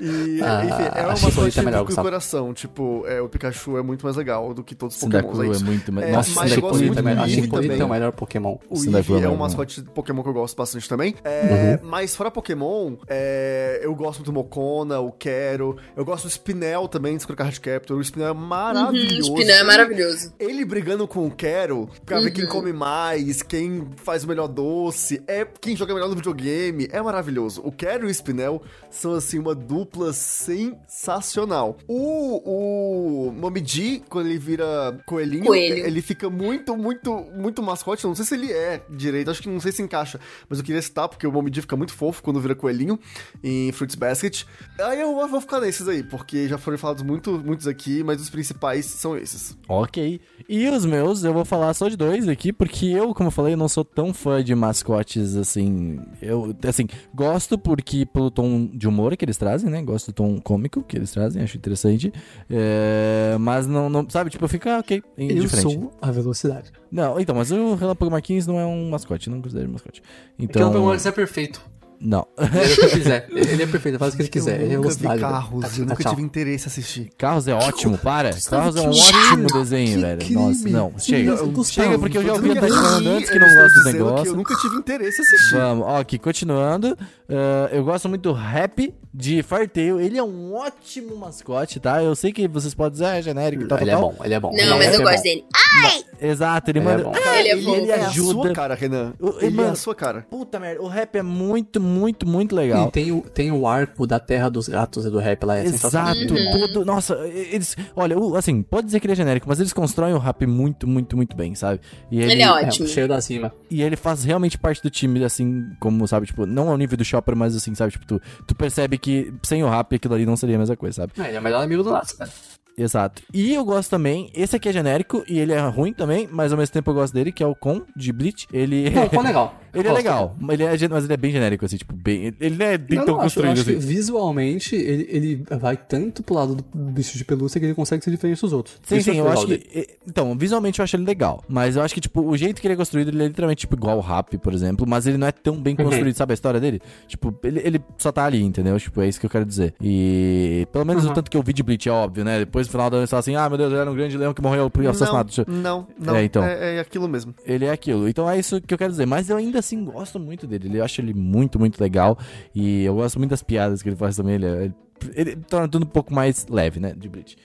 e, Ah, enfim, é uma Chicolita mascote é melhor, do coração. Tipo, é, o Pikachu é muito mais legal do que todos os Pokémon. É é isso. muito mais. É, Nossa, mas eu gosto muito é do Eevee Chicolita também. é o melhor Pokémon. O Eevee é é um mascote de Pokémon que eu gosto bastante também. É, Mas fora Pokémon, é, eu gosto do Mocona, o Quero. Eu gosto do Spinel também, do Card Captor. O Spinel é Uhum, maravilhoso. o Spinel é maravilhoso. Ele brigando com o Quero pra ver Uhum. quem come mais, quem faz o melhor doce, é quem joga melhor no videogame. É maravilhoso. O Quero e o Spinel são, assim, uma dupla sensacional. O, o Momiji, quando ele vira coelhinho, Coelho. ele fica muito, muito, muito mascote. Eu não sei se ele é direito, acho que não sei se encaixa. Mas eu queria citar, porque o Momiji fica muito fofo quando vira coelhinho em Fruits Basket. Aí eu vou ficar nesses aí, porque já foram falados muito, muitos aqui, mas os principais são esses. Ok. E os meus, eu vou falar só de dois aqui, porque eu, como eu falei, não sou tão fã de mascotes assim. Eu, assim, gosto porque pelo tom de humor que eles trazem, né? Gosto do tom cômico que eles trazem, acho interessante. É, mas não, não, sabe, tipo, eu fico, ah, ok, Eu indiferente. sou a velocidade. Não, então, mas o Relâmpago Marquinhos não é um mascote, não considero mascote. Então, Então, o Pokémon é perfeito. Não. Ele é o que ele quiser. Ele é perfeito, faz o que ele quiser. Ele é eu nunca vi. Carros, velho. eu nunca Tchau. tive interesse em assistir. Carros é ótimo, para. Carros é um que ótimo desenho, Que velho. crime. Nossa, não, chega. Não, chega porque eu já ouvi a dizendo Tati que falando antes que não dos dizendo que negócios. Eu nunca tive interesse em assistir. Vamos, ó, aqui, continuando. ah, eu gosto muito do Rap de Fartail. Ele é um ótimo mascote, tá? Eu sei que vocês podem dizer, ah, é genérico e tal, Ele é tal, bom, ele é bom. Não, Ele mas é eu bom. gosto dele. tal. Exato, ele, Ele é manda. bom. Ah, Ele é ele, bom. ele é a ajuda. sua cara, Renan. O- Ele é mano, a sua cara. Puta merda, o rap é muito, muito, muito legal. E tem o, tem o arco da Terra dos Gatos e do rap lá, é. Exato, todo, nossa, eles, olha, assim, pode dizer que ele é genérico, mas eles constroem o rap muito, muito, muito bem, sabe? E Ele é É, ótimo. o cheiro da cima. E ele faz realmente parte do time, assim, como, sabe, tipo, não ao nível do Chopper, mas assim, sabe, tipo, tu, tu percebe que sem o rap aquilo ali não seria a mesma coisa, sabe? É, ele é o melhor amigo do Natsu, cara. Exato. E eu gosto também, esse aqui é genérico e ele é ruim também, mas ao mesmo tempo eu gosto dele, que é o Con de Bleach. Ele Não, ficou legal. Ele é legal, mas ele é, mas ele é bem genérico, assim, tipo, bem. Ele não é bem Não, tão não, acho, eu construído acho que assim. visualmente ele, ele vai tanto pro lado do bicho de pelúcia que ele consegue ser diferente dos outros. Sim, Isso sim, acho eu acho que. dele. Então, visualmente eu acho ele legal. Mas eu acho que, tipo, o jeito que ele é construído, ele é literalmente, tipo, igual o rap, por exemplo. Mas ele não é tão bem Uhum. construído, sabe a história dele? Tipo, ele, ele só tá ali, entendeu? Tipo, é isso que eu quero dizer. E. Pelo menos Uhum. o tanto que eu vi de Bleach, é óbvio, né? Depois no final da ano, você fala assim, ah, meu Deus, ele era um grande leão que morreu por assassinato. Não, não, não. É, então. É, é aquilo mesmo. Ele é aquilo. Então é isso que eu quero dizer. Mas eu ainda assim gosto muito dele. Eu acho ele muito, muito legal. E eu gosto muito das piadas que ele faz também. Ele, ele, ele torna tudo um pouco mais leve, né? De Bleach.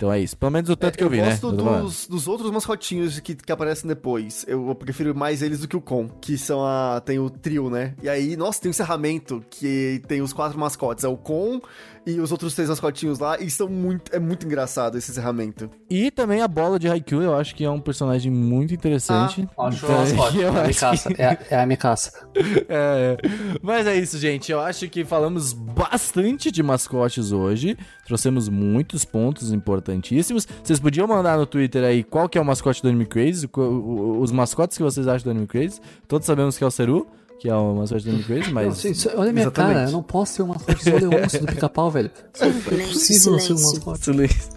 Então é isso. Pelo menos o tanto que eu, vi, né? gosto Eu falando. dos, dos outros mascotinhos que, que aparecem depois. Eu prefiro mais eles do que o Con, que são a. tem o trio, né? E aí, nossa, tem o encerramento, que tem os quatro mascotes. É o Con e os outros três mascotinhos lá. E são muito. É muito engraçado esse encerramento. E também a bola de Haikyuu, eu acho que é um personagem muito interessante. Acho Então, eu é a acho Mikasa. É, a- é a Mikasa. É, mas é isso, gente. Eu acho que falamos bastante de mascotes hoje. Trouxemos muitos pontos importantíssimos. Vocês podiam mandar no Twitter aí qual que é o mascote do Anime Crazy, os mascotes que vocês acham do Anime Crazy. Todos sabemos que é o Seru, que é o mascote do Anime Crazy, mas... Não, gente, só- olha a minha Exatamente. cara, eu não posso ser o mascote do Leôncio do pica-pau, velho. É impossível ser o silêncio. mascote. Silêncio.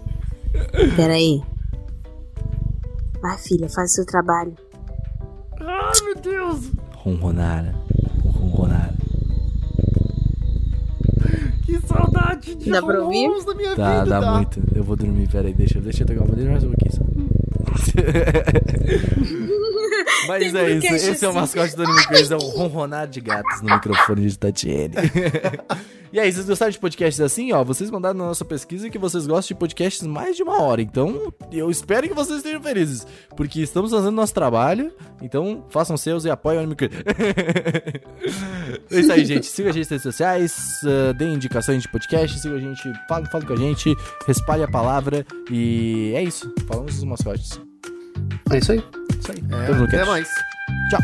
Peraí. Vai, filha, faz o seu trabalho. Ai, meu Deus! Ronronara. Que saudade de Dá pra ouvir? Na minha Tá, vida, dá tá? muito. Eu vou dormir, peraí. Deixa, deixa eu tocar uma deixa mais um pouquinho só. Mas Tem é isso, esse é o assim. mascote do Anime Crazy, é o ronronar de gatos no microfone de Tatiene. e aí, vocês gostaram de podcasts assim? Ó, vocês mandaram na nossa pesquisa que vocês gostam de podcasts mais de uma hora. Então, eu espero que vocês estejam felizes, porque estamos fazendo nosso trabalho. Então, façam seus e apoiem o Anime Crazy. é isso aí, gente. Siga a gente nas redes sociais, uh, deem indicações de podcast, siga a gente, fale, fale com a gente, espalhe a palavra. E é isso. Falamos dos mascotes. É isso aí. Isso aí. É, até mais. Tchau.